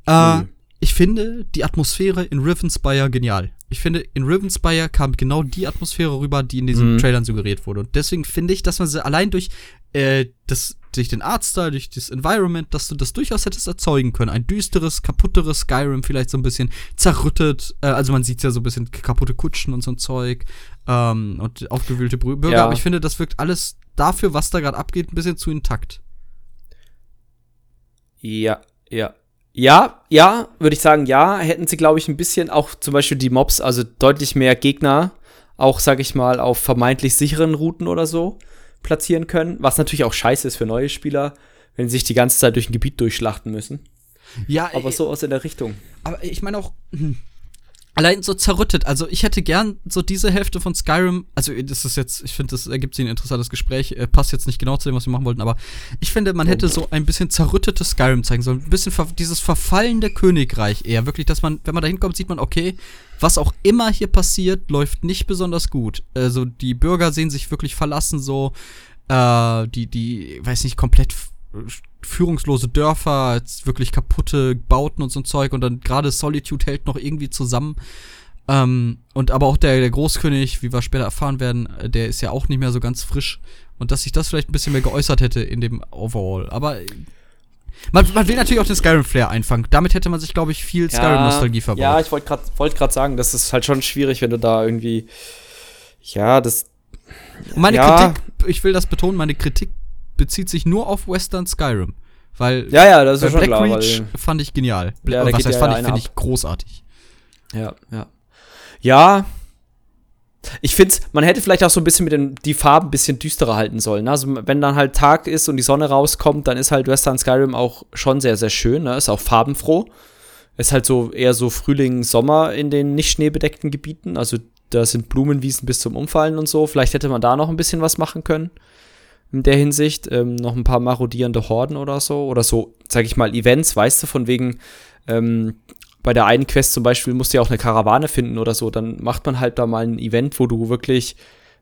Äh, mhm. Ich finde die Atmosphäre in Rivenspire genial. Ich finde, in Rivenspire kam genau die Atmosphäre rüber, die in diesen mhm. Trailern suggeriert wurde. Und deswegen finde ich, dass man sie allein durch äh, das durch den Artstyle, durch das Environment, dass du das durchaus hättest erzeugen können. Ein düsteres, kaputteres Skyrim, vielleicht so ein bisschen zerrüttet. Äh, also man sieht ja so ein bisschen kaputte Kutschen und so ein Zeug ähm, und aufgewühlte Bürger. Ja. Aber ich finde, das wirkt alles dafür, was da gerade abgeht, ein bisschen zu intakt.
Ja, ja. Ja, ja, würde ich sagen, ja. Hätten sie, glaube ich, ein bisschen auch zum Beispiel die Mobs, also deutlich mehr Gegner, auch, sag ich mal, auf vermeintlich sicheren Routen oder so platzieren können. Was natürlich auch scheiße ist für neue Spieler, wenn sie sich die ganze Zeit durch ein Gebiet durchschlachten müssen. Ja, aber äh, so aus in der Richtung.
Aber ich meine auch, hm, allein so zerrüttet. Also ich hätte gern so diese Hälfte von Skyrim, also das ist jetzt, ich finde, das ergibt sich ein interessantes Gespräch, äh, passt jetzt nicht genau zu dem, was wir machen wollten, aber ich finde, man hätte so ein bisschen zerrüttetes Skyrim zeigen sollen, ein bisschen ver dieses verfallende Königreich eher, wirklich, dass man, wenn man da hinkommt, sieht man, okay, was auch immer hier passiert, läuft nicht besonders gut. Also die Bürger sehen sich wirklich verlassen so, äh, die, die, weiß nicht, komplett führungslose Dörfer, wirklich kaputte Bauten und so ein Zeug und dann gerade Solitude hält noch irgendwie zusammen. Ähm, und aber auch der, der Großkönig, wie wir später erfahren werden, äh, der ist ja auch nicht mehr so ganz frisch. Und dass sich das vielleicht ein bisschen mehr geäußert hätte in dem Overall. Aber man, man will natürlich auch den Skyrim-Flair einfangen. Damit hätte man sich, glaube ich, viel Skyrim-Nostalgie verbaut.
Ja, ich wollte gerade wollt sagen, das ist halt schon schwierig, wenn du da irgendwie. Ja, das.
Meine ja. Kritik, ich will das betonen, meine Kritik bezieht sich nur auf Western Skyrim. Weil
ja, ja, das ist
schon Black klar, Reach fand ich genial. Ja, was heißt, fand ich, finde ich großartig.
Ja, ja. Ja, ich finde, man hätte vielleicht auch so ein bisschen mit den die Farben ein bisschen düsterer halten sollen. Ne? Also wenn dann halt Tag ist und die Sonne rauskommt, dann ist halt Western Skyrim auch schon sehr, sehr schön. Ne? Ist auch farbenfroh. Ist halt so eher so Frühling, Sommer in den nicht schneebedeckten Gebieten. Also da sind Blumenwiesen bis zum Umfallen und so. Vielleicht hätte man da noch ein bisschen was machen können in der Hinsicht. Ähm, noch ein paar marodierende Horden oder so. Oder so, sag ich mal, Events, weißt du, von wegen, ähm, bei der einen Quest zum Beispiel musst du ja auch eine Karawane finden oder so. Dann macht man halt da mal ein Event, wo du wirklich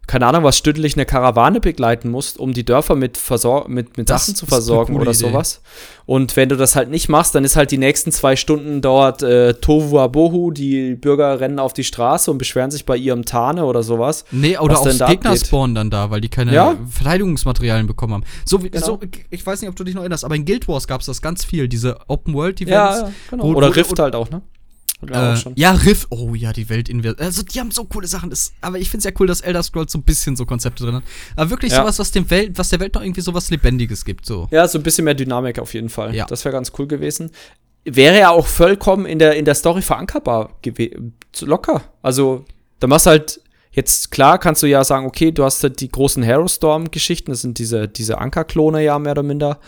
keine Ahnung, was stündlich eine Karawane begleiten musst, um die Dörfer mit, Versor mit, mit Sachen zu versorgen oder Idee. sowas. Und wenn du das halt nicht machst, dann ist halt die nächsten zwei Stunden dort äh, Tovu Abohu, die Bürger rennen auf die Straße und beschweren sich bei ihrem Tarne oder sowas.
Nee, oder auch Gegner spawnen dann da, weil die keine ja? Verteidigungsmaterialien bekommen haben. So, wie, genau. so, ich weiß nicht, ob du dich noch erinnerst, aber in Guild Wars gab es das ganz viel, diese Open World Events. Ja, ja
genau. Oder Rift halt auch, ne?
Äh, ja, Riff. Oh ja, die Welt Also, die haben so coole Sachen. Das, aber ich finde es ja cool, dass Elder Scrolls so ein bisschen so Konzepte drin hat. Aber wirklich ja. sowas, was, dem Welt, was der Welt noch irgendwie sowas Lebendiges gibt. So.
Ja, so ein bisschen mehr Dynamik auf jeden Fall. Ja. Das wäre ganz cool gewesen. Wäre ja auch vollkommen in der, in der Story verankerbar gewesen. Locker. Also, da machst du halt. Jetzt, klar, kannst du ja sagen, okay, du hast halt die großen Harrowstorm-Geschichten, das sind diese, diese Ankerklone ja mehr oder minder,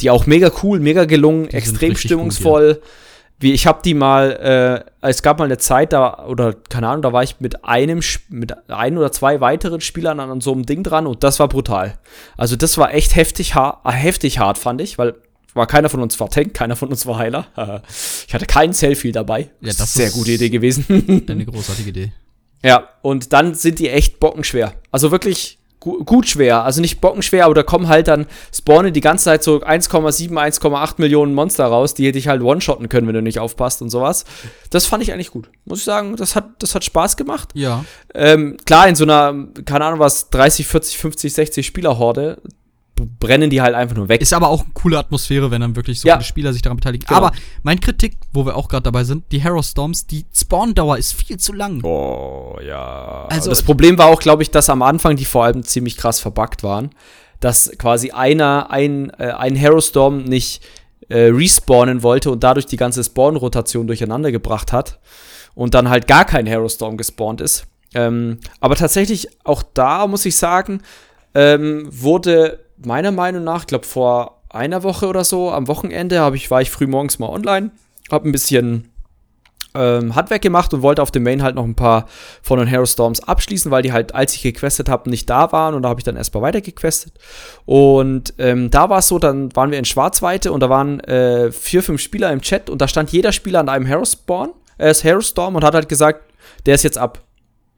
die auch mega cool, mega gelungen, die extrem stimmungsvoll. Gut, ja wie ich habe die mal, äh, es gab mal eine Zeit da, oder keine Ahnung, da war ich mit einem, mit ein oder zwei weiteren Spielern an so einem Ding dran und das war brutal. Also das war echt heftig, hart, äh, heftig hart, fand ich, weil war keiner von uns war Tank, keiner von uns war Heiler. ich hatte keinen Selfie dabei.
Ja, das ist sehr gute Idee gewesen. eine großartige Idee.
Ja, und dann sind die echt bockenschwer. Also wirklich gut schwer, also nicht bockenschwer, aber da kommen halt dann, spawnen die ganze Zeit so 1,7, 1,8 Millionen Monster raus, die dich halt one-shotten können, wenn du nicht aufpasst und sowas. Das fand ich eigentlich gut. Muss ich sagen, das hat, das hat Spaß gemacht.
Ja.
Ähm, klar, in so einer, keine Ahnung was, 30, 40, 50, 60 Spieler-Horde brennen die halt einfach nur weg.
Ist aber auch eine coole Atmosphäre, wenn dann wirklich so ja. viele Spieler sich daran beteiligen. Genau. Aber mein Kritik, wo wir auch gerade dabei sind, die Hero Storms, die Spawn-Dauer ist viel zu lang.
Oh, ja. Also das Problem war auch, glaube ich, dass am Anfang die vor allem ziemlich krass verbuggt waren. Dass quasi einer, ein, äh, ein Hero Storm nicht äh, respawnen wollte und dadurch die ganze Spawn-Rotation durcheinander gebracht hat. Und dann halt gar kein Hero Storm gespawnt ist. Ähm, aber tatsächlich, auch da muss ich sagen, ähm, wurde meiner Meinung nach, ich glaube vor einer Woche oder so, am Wochenende habe ich, war ich früh morgens mal online, habe ein bisschen ähm, Handwerk gemacht und wollte auf dem Main halt noch ein paar von den Hero Storms abschließen, weil die halt, als ich gequestet habe, nicht da waren und da habe ich dann erstmal weiter gequestet. Und ähm, da war es so, dann waren wir in Schwarzweite und da waren äh, vier, fünf Spieler im Chat und da stand jeder Spieler an einem Hero Spawn, äh, Hero Storm und hat halt gesagt, der ist jetzt ab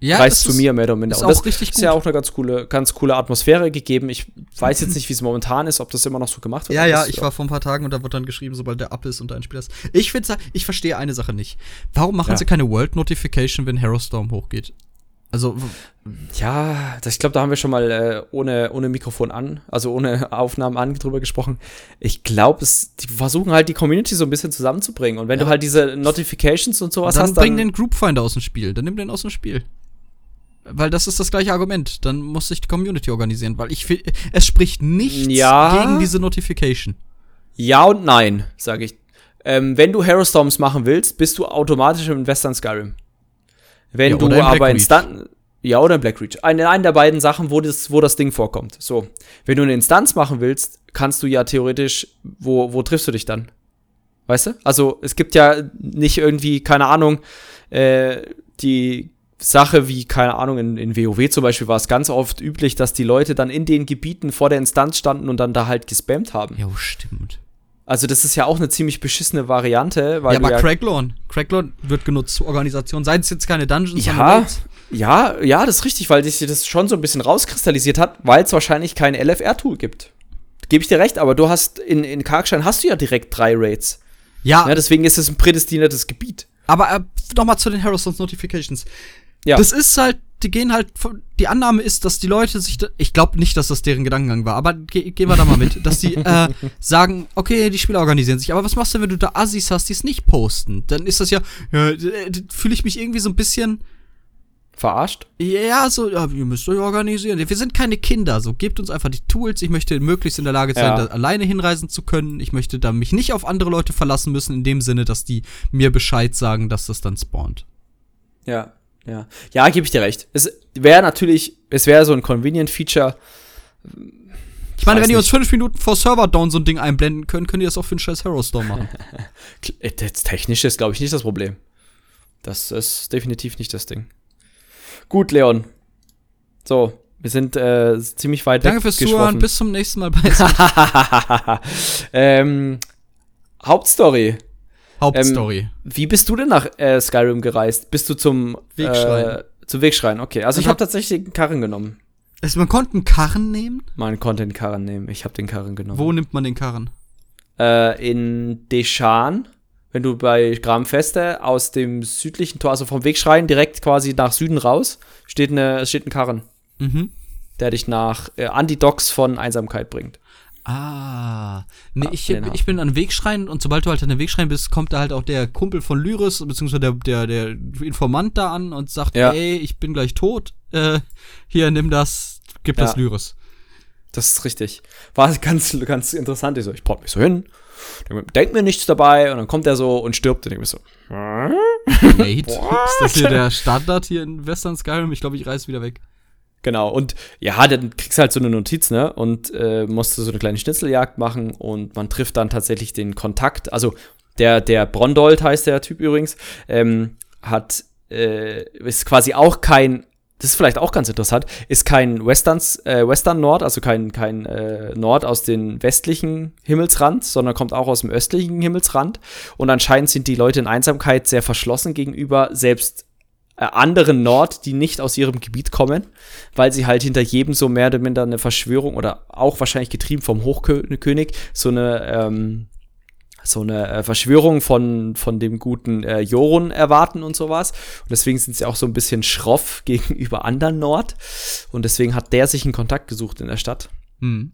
ja, reist zu mir mehr oder minder.
Ist und das richtig
ist ja auch eine ganz coole, ganz coole Atmosphäre gegeben. Ich weiß jetzt nicht, wie es momentan ist, ob das immer noch so gemacht wird.
Ja, ja, ich war vor ein paar Tagen und da wird dann geschrieben, sobald der ab ist und ein Spieler ist. Ich finde, ich verstehe eine Sache nicht. Warum machen ja. sie keine World Notification, wenn Harrowstorm hochgeht? Also
ja, das, ich glaube, da haben wir schon mal äh, ohne, ohne Mikrofon an, also ohne Aufnahmen an drüber gesprochen. Ich glaube, die versuchen halt die Community so ein bisschen zusammenzubringen. Und wenn ja. du halt diese Notifications und sowas
dann
hast,
dann bring den Groupfinder aus dem Spiel. Dann nimm den aus dem Spiel. Weil das ist das gleiche Argument. Dann muss sich die Community organisieren, weil ich finde, es spricht nichts ja. gegen diese Notification.
Ja und nein, sage ich. Ähm, wenn du Hero Storms machen willst, bist du automatisch im Western Skyrim. Wenn ja, du aber Instant. Ja, oder in Blackreach. Eine, eine der beiden Sachen, wo das, wo das Ding vorkommt. So. Wenn du eine Instanz machen willst, kannst du ja theoretisch, wo, wo triffst du dich dann? Weißt du? Also, es gibt ja nicht irgendwie, keine Ahnung, äh, die Sache wie, keine Ahnung, in, in WoW zum Beispiel war es ganz oft üblich, dass die Leute dann in den Gebieten vor der Instanz standen und dann da halt gespammt haben.
Ja, stimmt.
Also das ist ja auch eine ziemlich beschissene Variante.
Weil ja, aber ja Cracklorn. Cracklorn wird genutzt zur Organisation. Seien es jetzt keine Dungeons,
ja, ja, ja, das ist richtig, weil sich das schon so ein bisschen rauskristallisiert hat, weil es wahrscheinlich kein LFR-Tool gibt. Gebe ich dir recht, aber du hast in, in Karkstein hast du ja direkt drei Raids. Ja. ja deswegen ist es ein prädestiniertes Gebiet.
Aber äh, nochmal zu den Harrisons Notifications. Ja. Das ist halt die gehen halt, die Annahme ist, dass die Leute sich, da, ich glaube nicht, dass das deren Gedankengang war, aber ge gehen wir da mal mit, dass die äh, sagen, okay, die Spieler organisieren sich, aber was machst du, wenn du da Assis hast, die es nicht posten? Dann ist das ja, ja fühle ich mich irgendwie so ein bisschen
verarscht?
Ja, so, ja, ihr müsst euch organisieren. Wir sind keine Kinder, so gebt uns einfach die Tools. Ich möchte möglichst in der Lage sein, ja. alleine hinreisen zu können. Ich möchte da mich nicht auf andere Leute verlassen müssen, in dem Sinne, dass die mir Bescheid sagen, dass das dann spawnt.
Ja, ja, ja, gebe ich dir recht. Es wäre natürlich, es wäre so ein Convenient-Feature.
Ich meine, wenn die uns fünf Minuten vor Server-Down so ein Ding einblenden können, können die das auch für einen scheiß Hero Store machen.
das Technische ist, glaube ich, nicht das Problem. Das ist definitiv nicht das Ding. Gut, Leon. So, wir sind äh, ziemlich weit
Danke fürs Zuhören. Bis zum nächsten Mal bei
ähm, Hauptstory.
Hauptstory. Ähm,
wie bist du denn nach äh, Skyrim gereist? Bist du zum Wegschreien? Äh, zum Wegschreien, okay. Also ich, ich habe hab tatsächlich den Karren genommen.
Also man konnte einen Karren nehmen?
Man konnte den Karren nehmen. Ich habe den Karren genommen.
Wo nimmt man den Karren?
Äh, in Deschan, wenn du bei Gramfeste aus dem südlichen Tor, also vom Wegschreien direkt quasi nach Süden raus, steht, eine, steht ein Karren. Mhm. Der dich nach äh, an die Docks von Einsamkeit bringt.
Ah, nee, ah, ich, ich bin an Wegschreien und sobald du halt an den Wegschreien bist, kommt da halt auch der Kumpel von Lyris, beziehungsweise der, der, der Informant da an und sagt, ja. ey, ich bin gleich tot, äh, hier, nimm das, gib ja. das Lyris.
Das ist richtig. War ganz, ganz interessant. Ich so, ich brauch mich so hin, denk mir nichts dabei und dann kommt er so und stirbt und ich mir so,
Mate, ist das hier der Standard hier in Western Skyrim? Ich glaube, ich reiß wieder weg.
Genau, und ja, dann kriegst du halt so eine Notiz, ne? Und äh, musst du so eine kleine Schnitzeljagd machen und man trifft dann tatsächlich den Kontakt. Also der, der Brondold heißt der Typ übrigens, ähm, hat, äh, ist quasi auch kein, das ist vielleicht auch ganz interessant, ist kein Westerns, äh, Western Nord, also kein, kein äh, Nord aus dem westlichen Himmelsrand, sondern kommt auch aus dem östlichen Himmelsrand. Und anscheinend sind die Leute in Einsamkeit sehr verschlossen gegenüber selbst äh, anderen Nord, die nicht aus ihrem Gebiet kommen, weil sie halt hinter jedem so mehr oder minder eine Verschwörung oder auch wahrscheinlich getrieben vom Hochkönig so eine ähm, so eine äh, Verschwörung von, von dem guten äh, Jorun erwarten und sowas. Und deswegen sind sie auch so ein bisschen schroff gegenüber anderen Nord. Und deswegen hat der sich einen Kontakt gesucht in der Stadt. Mhm.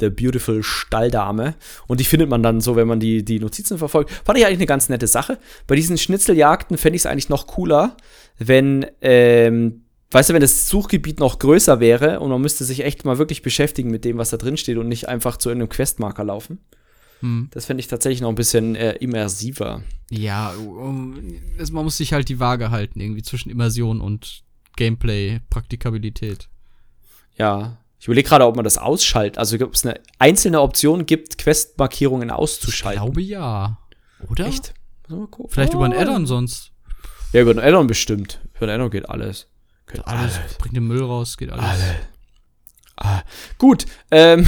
The Beautiful Stalldame. Und die findet man dann so, wenn man die, die Notizen verfolgt. Fand ich eigentlich eine ganz nette Sache. Bei diesen Schnitzeljagden fände ich es eigentlich noch cooler, wenn, ähm, weißt du, wenn das Suchgebiet noch größer wäre und man müsste sich echt mal wirklich beschäftigen mit dem, was da drin steht und nicht einfach zu irgendeinem Questmarker laufen. Hm. Das fände ich tatsächlich noch ein bisschen äh, immersiver.
Ja, um, man muss sich halt die Waage halten, irgendwie zwischen Immersion und Gameplay, Praktikabilität.
Ja, ich überlege gerade, ob man das ausschaltet. Also ob es eine einzelne Option gibt, Questmarkierungen auszuschalten.
Ich glaube ja. Oder?
Echt?
Vielleicht oh. über ein Addon sonst.
Ja, über ein Addon bestimmt. Über ein Addon geht alles.
Geht alles. alles. Bringt den Müll raus, geht alles.
Alle. Ah. Gut. Ähm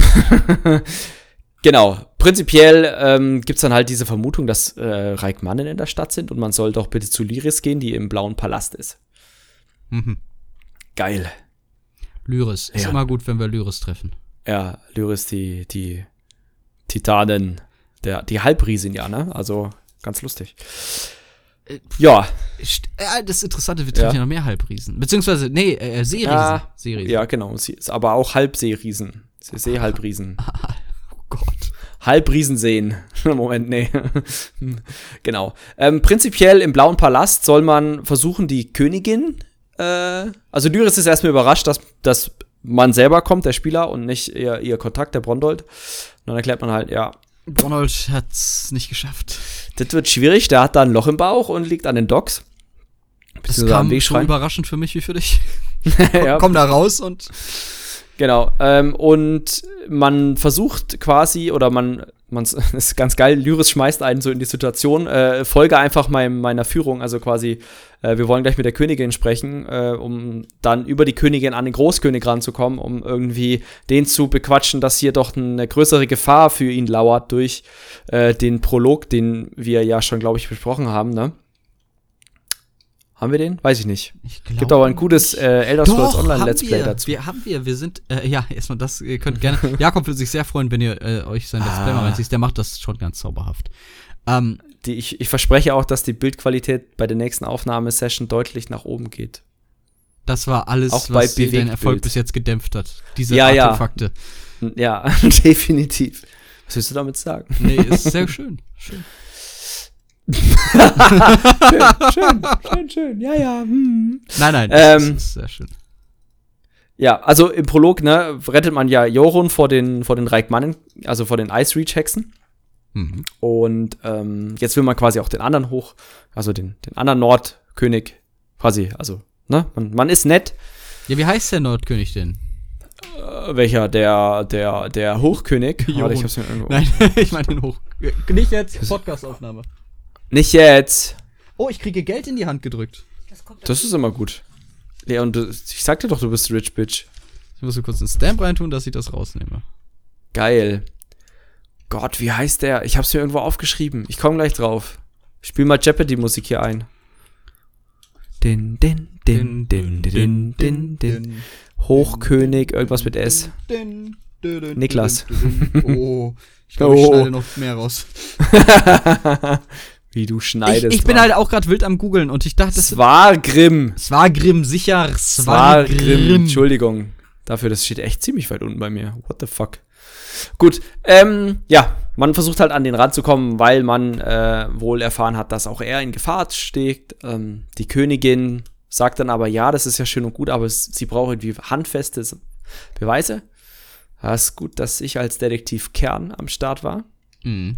genau. Prinzipiell ähm, gibt es dann halt diese Vermutung, dass äh, Reikmannen in der Stadt sind und man soll doch bitte zu Lyris gehen, die im blauen Palast ist. Mhm. Geil.
Lyris. Ist ja. immer gut, wenn wir Lyris treffen.
Ja, Lyris, die, die Titanen, der, die Halbriesen, ja, ne? Also ganz lustig. Äh, ja.
Äh, das Interessante, wir treffen ja. noch mehr Halbriesen. Beziehungsweise, nee, äh, Seeriesen.
Ja, Seeriesen. ja, genau. Aber auch Halbseeriesen. Seehalbriesen. oh Gott. Halbriesen sehen. Moment, nee. genau. Ähm, prinzipiell im Blauen Palast soll man versuchen, die Königin. Äh, also Lyris ist erstmal überrascht, dass, dass man selber kommt, der Spieler, und nicht ihr, ihr Kontakt, der Brondold. Und dann erklärt man halt, ja.
Brondold hat's nicht geschafft.
Das wird schwierig, der hat da ein Loch im Bauch und liegt an den Docks.
Das kam so überraschend für mich wie für dich. ja. Komm da raus und
Genau. Ähm, und man versucht quasi, oder man, man ist ganz geil, Lyris schmeißt einen so in die Situation, äh, folge einfach mein, meiner Führung, also quasi, äh, wir wollen gleich mit der Königin sprechen, äh, um dann über die Königin an den Großkönig ranzukommen, um irgendwie den zu bequatschen, dass hier doch eine größere Gefahr für ihn lauert durch äh, den Prolog, den wir ja schon, glaube ich, besprochen haben, ne? Haben wir den? Weiß ich nicht. Ich Gibt aber ein gutes äh, Elder Scrolls Online Let's Play
wir.
dazu.
Wir haben wir, wir sind äh, ja erstmal das. Ihr könnt gerne. Jakob würde sich sehr freuen, wenn ihr äh, euch sein Let's Play mal ah. reinzieht. Der macht das schon ganz zauberhaft.
Ähm, die, ich, ich verspreche auch, dass die Bildqualität bei der nächsten Aufnahmesession deutlich nach oben geht.
Das war alles,
auch was dein
Erfolg bis jetzt gedämpft hat.
Diese ja, Artefakte. Ja, ja definitiv. Was willst du damit sagen?
Nee, ist sehr schön. Schön
schön, schön, schön, schön, ja, ja. Hm.
Nein, nein, das ähm, ist sehr schön.
Ja, also im Prolog, ne, rettet man ja Jorun vor den, vor den Reikmannen, also vor den Ice Reach Hexen. Mhm. Und ähm, jetzt will man quasi auch den anderen hoch, also den, den anderen Nordkönig, quasi, also, ne, man, man ist nett.
Ja, wie heißt der Nordkönig denn?
Äh, welcher? Der, der, der Hochkönig?
Warte, ich hab's mir irgendwo. Nein, ich meine den Hoch. Nicht jetzt, Podcastaufnahme.
Nicht jetzt.
Oh, ich kriege Geld in die Hand gedrückt.
Das, das ist immer gut. Leon, du, ich sagte doch, du bist Rich Bitch.
Ich muss kurz einen Stamp reintun, dass ich das rausnehme.
Geil. Gott, wie heißt der? Ich hab's mir irgendwo aufgeschrieben. Ich komme gleich drauf. Ich spiel mal Jeopardy-Musik hier ein. Din, din, din, din, din, din, din. Hochkönig, irgendwas mit S. Niklas.
Oh, ich glaube, ich schneide noch mehr raus.
Wie du schneidest.
Ich, ich bin halt auch gerade wild am googeln und ich dachte,
es war Grimm.
Es war Grimm, sicher.
Es war Grimm. Entschuldigung. Dafür, das steht echt ziemlich weit unten bei mir. What the fuck? Gut, ähm, ja, man versucht halt an den Rand zu kommen, weil man äh, wohl erfahren hat, dass auch er in Gefahr steht. Ähm, die Königin sagt dann aber, ja, das ist ja schön und gut, aber es, sie braucht irgendwie handfeste Beweise. Das ist gut, dass ich als Detektiv Kern am Start war.
Mhm.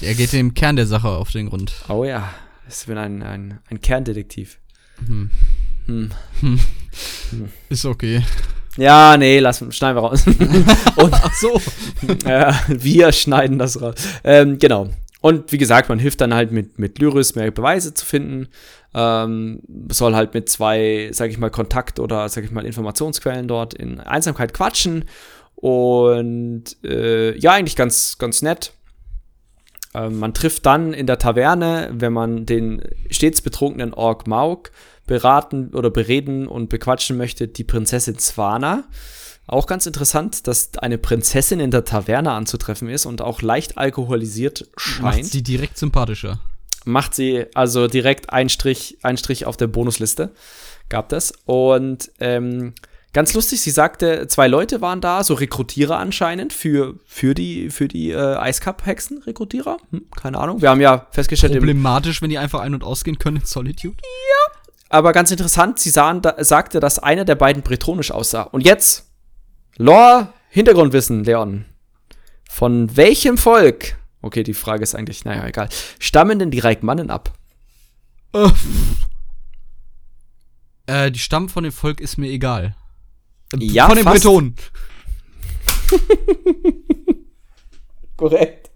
Er geht dem Kern der Sache auf den Grund.
Oh ja, ich bin ein, ein, ein Kerndetektiv.
Hm. Hm. Hm. Ist okay.
Ja, nee, lass, schneiden wir raus.
Und, Ach so.
ja, wir schneiden das raus. Ähm, genau. Und wie gesagt, man hilft dann halt mit, mit Lyris mehr Beweise zu finden. Ähm, soll halt mit zwei, sag ich mal, Kontakt- oder, sag ich mal, Informationsquellen dort in Einsamkeit quatschen. Und äh, ja, eigentlich ganz, ganz nett. Ähm, man trifft dann in der Taverne, wenn man den stets betrunkenen Ork Mauk beraten oder bereden und bequatschen möchte, die Prinzessin Zwana. Auch ganz interessant, dass eine Prinzessin in der Taverne anzutreffen ist und auch leicht alkoholisiert scheint. Macht
sie direkt sympathischer.
Macht sie also direkt ein Strich, ein Strich auf der Bonusliste. Gab das. Und ähm, Ganz lustig, sie sagte, zwei Leute waren da, so Rekrutierer anscheinend für, für die, für die äh, Eiscup-Hexen-Rekrutierer. Hm, keine Ahnung. Wir haben ja festgestellt.
Problematisch, wenn die einfach ein- und ausgehen können in Solitude.
Ja. Aber ganz interessant, sie sahen, da, sagte, dass einer der beiden bretonisch aussah. Und jetzt, Lore, Hintergrundwissen, Leon. Von welchem Volk, okay, die Frage ist eigentlich, naja, egal, stammen denn die Reikmannen ab?
Äh, die stammen von dem Volk ist mir egal.
Ja,
Von den fast. Bretonen.
Korrekt.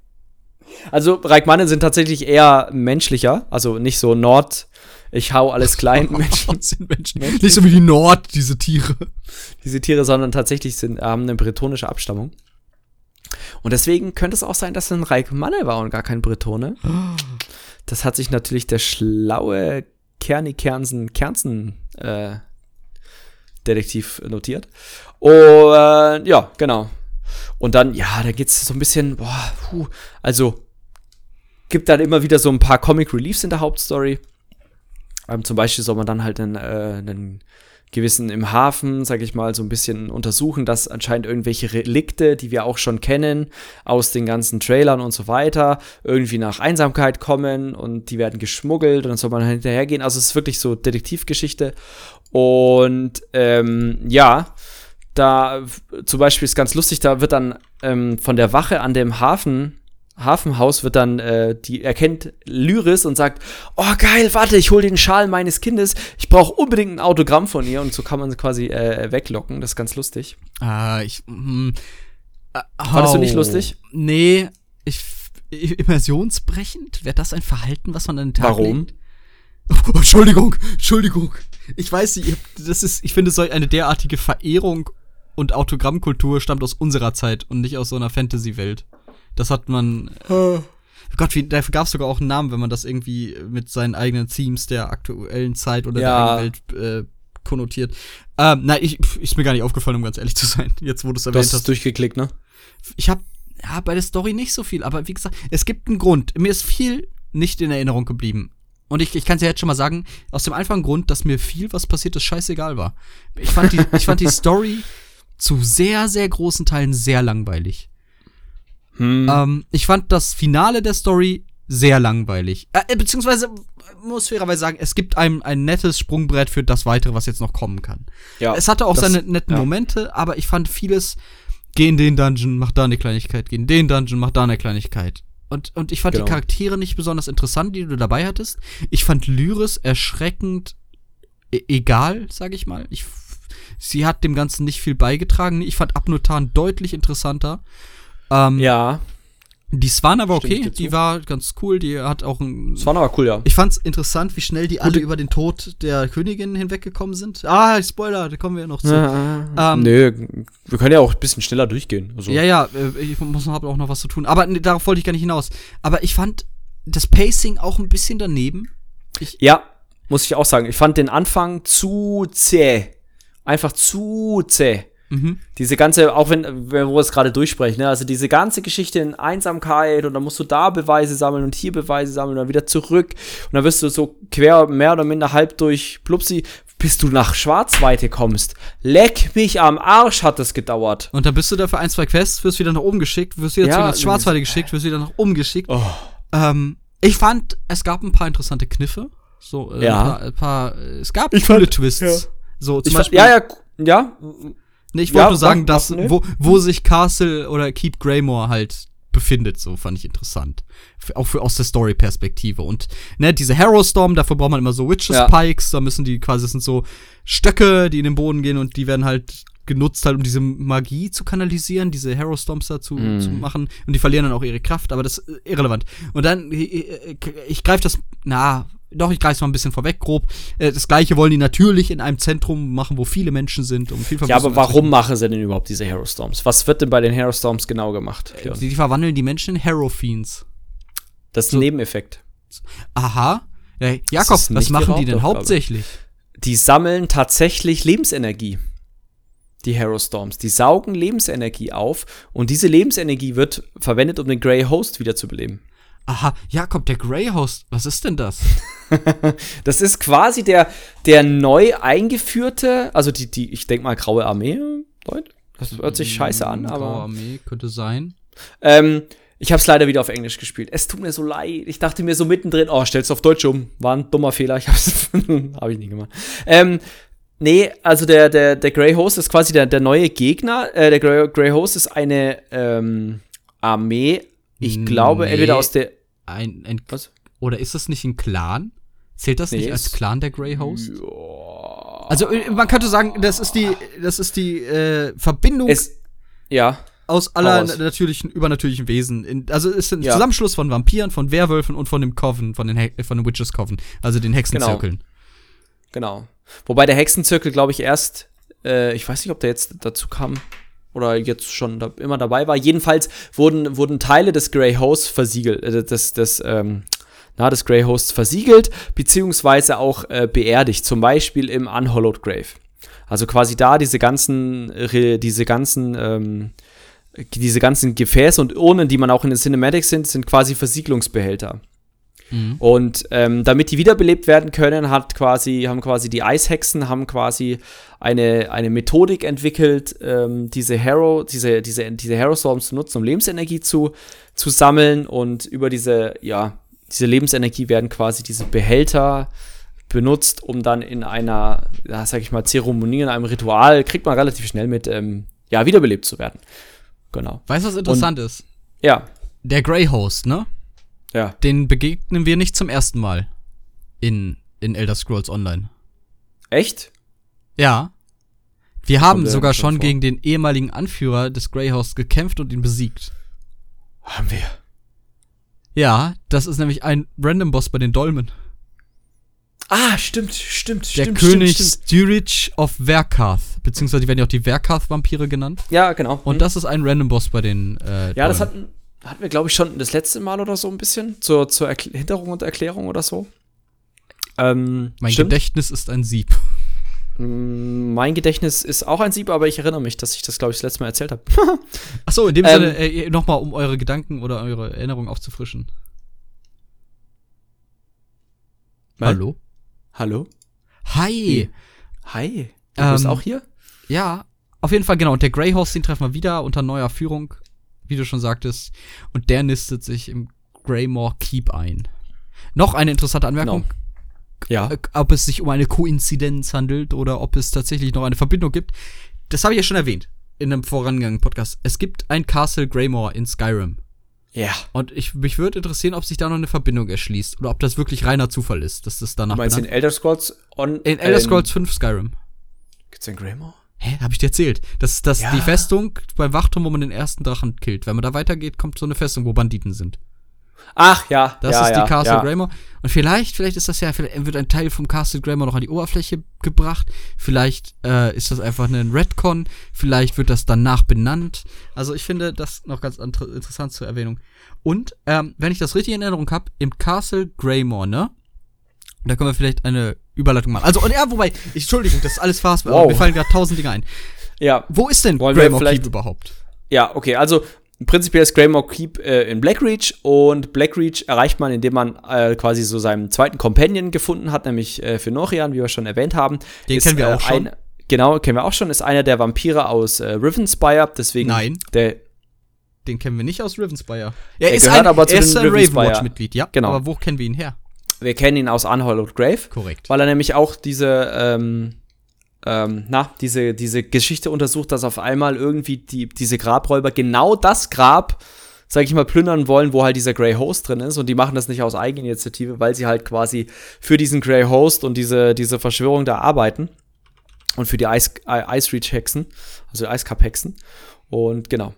Also Reikmannen sind tatsächlich eher menschlicher, also nicht so Nord, ich hau alles klein
Menschen. sind Menschen. Nicht so wie die Nord, diese Tiere.
Diese Tiere, sondern tatsächlich sind, haben eine bretonische Abstammung. Und deswegen könnte es auch sein, dass es ein Reikmanne war und gar kein Bretone. Das hat sich natürlich der schlaue Kerni Kernsen Kernsen äh, Detektiv notiert. Und äh, ja, genau. Und dann, ja, da geht es so ein bisschen, boah, puh, also gibt dann immer wieder so ein paar Comic Reliefs in der Hauptstory. Ähm, zum Beispiel soll man dann halt einen, äh, einen gewissen im Hafen, sag ich mal, so ein bisschen untersuchen, dass anscheinend irgendwelche Relikte, die wir auch schon kennen, aus den ganzen Trailern und so weiter, irgendwie nach Einsamkeit kommen und die werden geschmuggelt und dann soll man hinterhergehen. Also es ist wirklich so Detektivgeschichte. Und ähm, ja, da zum Beispiel ist ganz lustig, da wird dann ähm, von der Wache an dem Hafen Hafenhaus wird dann, äh, die erkennt Lyris und sagt, oh geil, warte, ich hole den Schal meines Kindes, ich brauche unbedingt ein Autogramm von ihr und so kann man sie quasi äh, weglocken, das ist ganz lustig.
Ah, ich, hm,
äh, Fandest du nicht lustig?
Nee, ich, immersionsbrechend? Wäre das ein Verhalten, was man an den Tag
Warum?
legt? Oh, Entschuldigung, Entschuldigung. Ich weiß nicht, das ist, ich finde, so eine derartige Verehrung und Autogrammkultur stammt aus unserer Zeit und nicht aus so einer Fantasy-Welt. Das hat man. Äh, Gott, wie, dafür gab es sogar auch einen Namen, wenn man das irgendwie mit seinen eigenen Themes der aktuellen Zeit oder
Ja.
der eigenen Welt äh, konnotiert. Ähm, nein, ich, ist mir gar nicht aufgefallen, um ganz ehrlich zu sein. Jetzt, wo du es
Du
erwähnt
hast es
hast.
durchgeklickt, ne?
Ich habe ja, bei der Story nicht so viel, aber wie gesagt, es gibt einen Grund. Mir ist viel nicht in Erinnerung geblieben. Und ich, ich kann es ja jetzt schon mal sagen, aus dem einfachen Grund, dass mir viel, was passiert ist, scheißegal war. Ich fand die, ich fand die Story zu sehr, sehr großen Teilen sehr langweilig.
Hm.
Ähm, ich fand das Finale der Story sehr langweilig. Äh, äh, beziehungsweise, muss fairerweise sagen, es gibt einem ein nettes Sprungbrett für das Weitere, was jetzt noch kommen kann.
ja.
es hatte auch
das-
seine netten
ja.
Momente, aber ich fand vieles, geh in den Dungeon, mach da eine Kleinigkeit, geh in den Dungeon, mach da eine Kleinigkeit. Und, und ich fand
Genau.
die Charaktere nicht besonders interessant, die du dabei hattest. Ich fand Lyris erschreckend e egal, sag ich mal. Ich, sie hat dem Ganzen nicht viel beigetragen. Ich fand Abnotan deutlich interessanter. Ähm,
ja.
Die
Stimme ich
okay, die war ganz cool, die hat auch ein.
Das war aber cool, ja.
Ich fand's interessant, wie schnell die alle
Gute-
über den Tod der Königin hinweggekommen sind. Ah, Spoiler, da kommen wir ja noch zu.
Ähm, Nö, wir können ja auch ein bisschen schneller durchgehen. Also,
Ja, ja, äh, ich muss hab auch noch was zu tun. Aber nee, darauf wollte ich gar nicht hinaus. Aber ich fand das Pacing auch ein bisschen daneben.
ja, muss ich auch sagen. Ich fand den Anfang zu zäh. Einfach zu zäh.
Mhm.
Diese ganze, auch wenn, wenn wir es gerade durchsprechen, ne? also diese ganze Geschichte in Einsamkeit und dann musst du da Beweise sammeln und hier Beweise sammeln und dann wieder zurück und dann wirst du so quer, mehr oder minder halb durch Plupsi, bis du nach Schwarzweite kommst. Leck mich am Arsch hat das gedauert.
Und dann bist du da für ein, zwei Quests, wirst wieder nach oben geschickt, wirst wieder
Ja,
zurück ins Schwarzwalde geschickt, wirst wieder nach oben geschickt. Ähm, ich fand, es gab ein paar interessante Kniffe. So, äh,
Ja.
ein, paar, ein paar, äh, es gab
Ich
coole
fand-
Twists.
ja.
So, zum
Ich
Beispiel,
fand, ja, ja, ja,
Nee, ich
Ja,
wollte nur sagen, dass,
ne?
wo, wo sich Castle oder Keep Greymore halt befindet, so fand ich interessant. Auch für, aus der Story-Perspektive. Und, ne, diese Harrow Storm, dafür braucht man immer so Witches
Ja.
Pikes, da müssen die quasi, das sind so Stöcke, die in den Boden gehen und die werden halt genutzt halt, um diese Magie zu kanalisieren, diese Harrow Storms dazu
Mhm.
zu machen. Und die verlieren dann auch ihre Kraft, aber das ist irrelevant. Und dann, ich, ich greife das, na, doch, ich greife mal ein bisschen vorweg, grob. Äh, Das gleiche wollen die natürlich in einem Zentrum machen, wo viele Menschen sind, um viel
ja, aber warum machen sie denn überhaupt diese Hero Storms? Was wird denn bei den Hero Storms genau gemacht?
Äh, Die, die verwandeln die Menschen in Hero-Fiends.
Das ist ein Nebeneffekt.
Aha. Ja, Jakob,
ist
was machen die denn hauptsächlich?
Die sammeln tatsächlich Lebensenergie. Die Hero Storms. Die saugen Lebensenergie auf und diese Lebensenergie wird verwendet, um den Grey Host wiederzubeleben.
Aha, Jakob, der Greyhost, was ist denn das?
Das ist quasi der, der neu eingeführte, also die, die, ich denke mal, Graue Armee, Leute. Das hört sich scheiße an,
Hm, Graue
aber.
Armee könnte sein.
Ähm, ich habe es leider wieder auf Englisch gespielt. Es tut mir so leid. Ich dachte mir so mittendrin, oh, stell's auf Deutsch um. War ein dummer Fehler. Ich hab's hab ich nie gemacht. Ähm, nee, also der, der, der Grey Host ist quasi der, der neue Gegner. Äh, der Grey, Grey Host ist eine ähm, Armee. Ich glaube,
Nee.
entweder aus der.
Ein, ein,
Was?
Oder ist das nicht ein Clan? Zählt das
Nee,
nicht als Clan der Greyhost?
Ja.
Also äh, man könnte sagen, das ist die, das ist die äh, Verbindung
Es, ja,
aus aller
raus.
natürlichen, übernatürlichen Wesen. In, also es ist ein
Ja.
Zusammenschluss von Vampiren, von Werwölfen und von dem Coven, von den, He von den Witches Coven, also den Hexenzirkeln.
genau. Wobei der Hexenzirkel, glaube ich, erst, äh, ich weiß nicht, ob der jetzt dazu kam oder jetzt schon da, immer dabei war. Jedenfalls wurden, wurden Teile des Grey Hosts versiegelt, äh, des, des, ähm, na, des Grey Hosts versiegelt, beziehungsweise auch äh, beerdigt, zum Beispiel im Unhollowed Grave. Also quasi da diese ganzen, Re- diese ganzen, ähm, diese ganzen Gefäße und Urnen, die man auch in den Cinematics sind, sind quasi Versiegelungsbehälter. Mhm. Und ähm, damit die wiederbelebt werden können, hat quasi, haben quasi die Eishexen haben quasi eine, eine Methodik entwickelt, ähm, diese Hero, diese, diese, diese Hero Storms zu nutzen, um Lebensenergie zu, zu sammeln. Und über diese, ja, diese Lebensenergie werden quasi diese Behälter benutzt, um dann in einer, ja, sag ich mal, Zeremonie, in einem Ritual, kriegt man relativ schnell mit, ähm, ja, wiederbelebt zu werden. Genau.
Weißt du, was interessant
Und,
ist?
Ja.
Der Grey Host, ne?
Ja.
Den begegnen wir nicht zum ersten Mal in, in Elder Scrolls Online.
Echt?
Ja. Wir haben sogar
der
schon
vor?
gegen den ehemaligen Anführer des Grey Hosts gekämpft und ihn besiegt.
Haben wir.
Ja, das ist nämlich ein Random Boss bei den Dolmen.
Ah, stimmt, stimmt,
Der
stimmt.
König
Stimmt, stimmt.
Styrich of Verkarth. Beziehungsweise die werden ja auch die Verkarth-Vampire genannt.
Ja, genau.
Und
Hm.
das ist ein Random Boss bei den äh,
Ja, das
Dolmen.
hatten, hatten wir, glaube ich, schon das letzte Mal oder so ein bisschen. Zur, zur Erkl Hintergrund und Erklärung oder so. Ähm,
Mein
stimmt.
Gedächtnis ist ein Sieb.
Mm, Mein Gedächtnis ist auch ein Sieb, aber ich erinnere mich, dass ich das, glaube ich, das letzte Mal erzählt habe.
Achso, in dem
Ähm,
Sinne, äh, nochmal, um eure Gedanken oder eure Erinnerungen aufzufrischen. Hallo?
Hallo?
Hi!
Hi. Du
Ähm,
bist auch hier?
Ja, auf jeden Fall, genau. Und der Grey Host, den treffen wir wieder unter neuer Führung, wie du schon sagtest. Und der nistet sich im Greymore Keep ein. Noch eine interessante Anmerkung.
Ja.
äh, ob es sich um eine Koinzidenz handelt oder ob es tatsächlich noch eine Verbindung gibt. Das habe ich ja schon erwähnt in einem vorangegangenen Podcast. Es gibt ein Castle Greymore in Skyrim.
Ja.
Und ich, mich würde interessieren, ob sich da noch eine Verbindung erschließt oder ob das wirklich reiner Zufall ist, dass das
Du
danach
meinst in Elder Scrolls on.
in Elder Scrolls 5 Skyrim.
Gibt's den Greymore?
Hä, hab ich dir erzählt? Das ist das
Ja.
die Festung beim Wachturm, wo man den ersten Drachen killt. Wenn man da weitergeht, kommt so eine Festung, wo Banditen sind.
Ach ja.
Das
ja,
ist
ja,
die Castle
ja.
Greymore. Und vielleicht, vielleicht ist das ja, vielleicht wird ein Teil vom Castle Greymore noch an die Oberfläche gebracht. Vielleicht äh, ist das einfach ein Redcon. Vielleicht wird das danach benannt. Also ich finde das noch ganz inter- interessant zur Erwähnung. Und ähm, wenn ich das richtig in Erinnerung habe, im Castle Greymore, ne? Da können wir vielleicht eine Überleitung machen. Also, und ja, wobei, ich, Entschuldigung, das ist alles fast, aber
Wow.
mir fallen gerade tausend Dinge ein.
Ja.
Wo ist denn
Wollen vielleicht-
Keep überhaupt?
Ja, okay, also prinzipiell ist Greymore Keep äh, in Blackreach und Blackreach erreicht man, indem man äh, quasi so seinen zweiten Companion gefunden hat, nämlich äh, Fenorian, wie wir schon erwähnt haben.
Den
ist,
kennen wir
äh,
auch schon.
Ein, genau, kennen wir auch schon, ist einer der Vampire aus äh, Rivenspire, deswegen
Nein.
der
Den kennen wir nicht aus Ravenspire.
Er gehört aber zu
er ist ein. Ravenwatch-Mitglied, ja.
Genau.
Aber wo kennen wir ihn her?
Wir kennen ihn aus Unhallowed Grave,
Korrekt.
weil er nämlich auch diese ähm, ähm, na, diese, diese Geschichte untersucht, dass auf einmal irgendwie die, diese Grabräuber genau das Grab, sag ich mal, plündern wollen, wo halt dieser Grey Host drin ist. Und die machen das nicht aus Eigeninitiative, weil sie halt quasi für diesen Grey Host und diese, diese Verschwörung da arbeiten. Und für die Ice, Ice Reach Hexen, also Ice Cup Hexen. Und genau.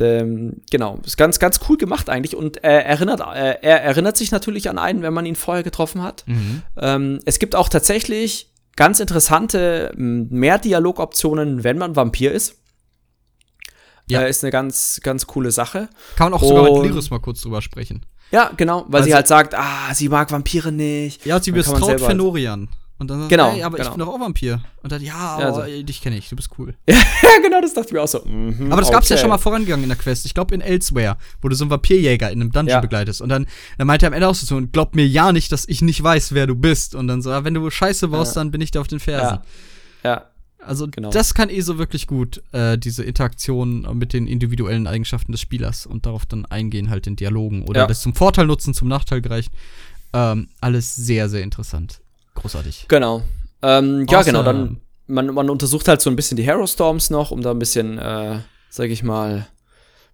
Ähm, genau, ist ganz, ganz cool gemacht eigentlich und er erinnert, äh, er erinnert sich natürlich an einen, wenn man ihn vorher getroffen hat.
Mhm.
Ähm, es gibt auch tatsächlich ganz interessante m, Mehr-Dialogoptionen, wenn man Vampir ist.
Ja.
Äh, ist eine ganz, ganz coole Sache.
Kann man auch sogar mit
Und-
Lyris mal kurz drüber sprechen.
Ja, genau, weil
Also-
sie halt sagt, ah, sie mag Vampire nicht.
Ja, und sie misstraut
selber halt-
Fenorian. Und dann sagt
Genau,
hey, aber
genau.
ich bin doch auch Vampir. Und dann, ja,
Ja,
aber
so.
ey, dich kenne ich, du bist cool.
ja, genau, das dachte ich mir auch so. mhm,
Aber das gab's ja
okay.
schon mal vorangegangen in der Quest. Ich glaube in Elsewhere, wo du so einen Vampirjäger in einem Dungeon
Ja.
begleitest. Und dann, dann meinte er am Ende auch so, und glaub mir ja nicht, dass ich nicht weiß, wer du bist. Und dann so, ja, wenn du Scheiße
Ja.
dann bin ich dir auf den Fersen.
Ja. ja,
Also
Genau.
das kann ESO wirklich gut, äh, diese Interaktion mit den individuellen Eigenschaften des Spielers und darauf dann eingehen halt in Dialogen oder
Ja.
das zum Vorteil nutzen, zum Nachteil gereicht. Ähm, alles sehr, sehr interessant. Großartig.
genau. Ähm, ja,
Awesome.
genau, dann man, man untersucht halt so ein bisschen die Hero Storms noch, um da ein bisschen, äh, sag ich mal,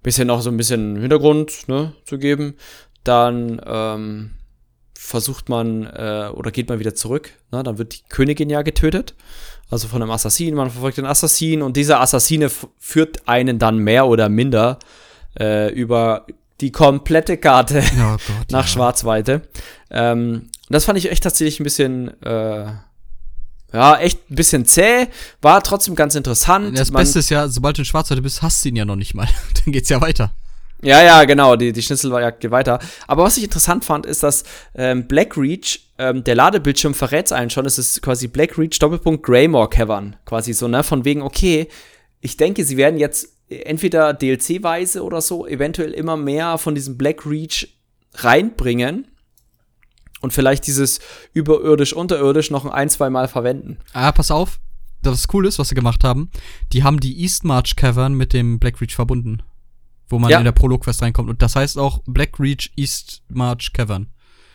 bisschen noch so ein bisschen Hintergrund ne, zu geben. Dann ähm, versucht man äh, oder geht man wieder zurück. Ne? Dann wird die Königin ja getötet. Also von einem Assassinen. Man verfolgt den Assassin und dieser Assassine führt einen dann mehr oder minder äh, über die komplette Karte
Oh Gott.
nach
ja.
Schwarzweite. Ähm, das fand ich echt tatsächlich ein bisschen, äh, ja, echt ein bisschen zäh, war trotzdem ganz interessant.
Das
Man-
Beste ist ja, sobald du in Schwarzwald bist, hast du ihn ja noch nicht mal. dann geht's ja weiter.
Ja, ja, genau, die, die Schnitzeljagd geht weiter. Aber was ich interessant fand, ist, dass ähm, Blackreach, ähm, der Ladebildschirm verrät's einen schon, es ist quasi Blackreach Doppelpunkt Greymore Cavern. Quasi so, ne, von wegen, okay, ich denke, sie werden jetzt entweder DLC-weise oder so eventuell immer mehr von diesem Blackreach reinbringen. Und vielleicht dieses überirdisch, unterirdisch noch ein, zwei Mal verwenden.
Ah, pass auf. Das cool ist, was sie gemacht haben. Die haben die East March Cavern mit dem Black Reach verbunden. Wo man ja. in der Prolog-Quest reinkommt. Und das heißt auch Black Reach East March Cavern.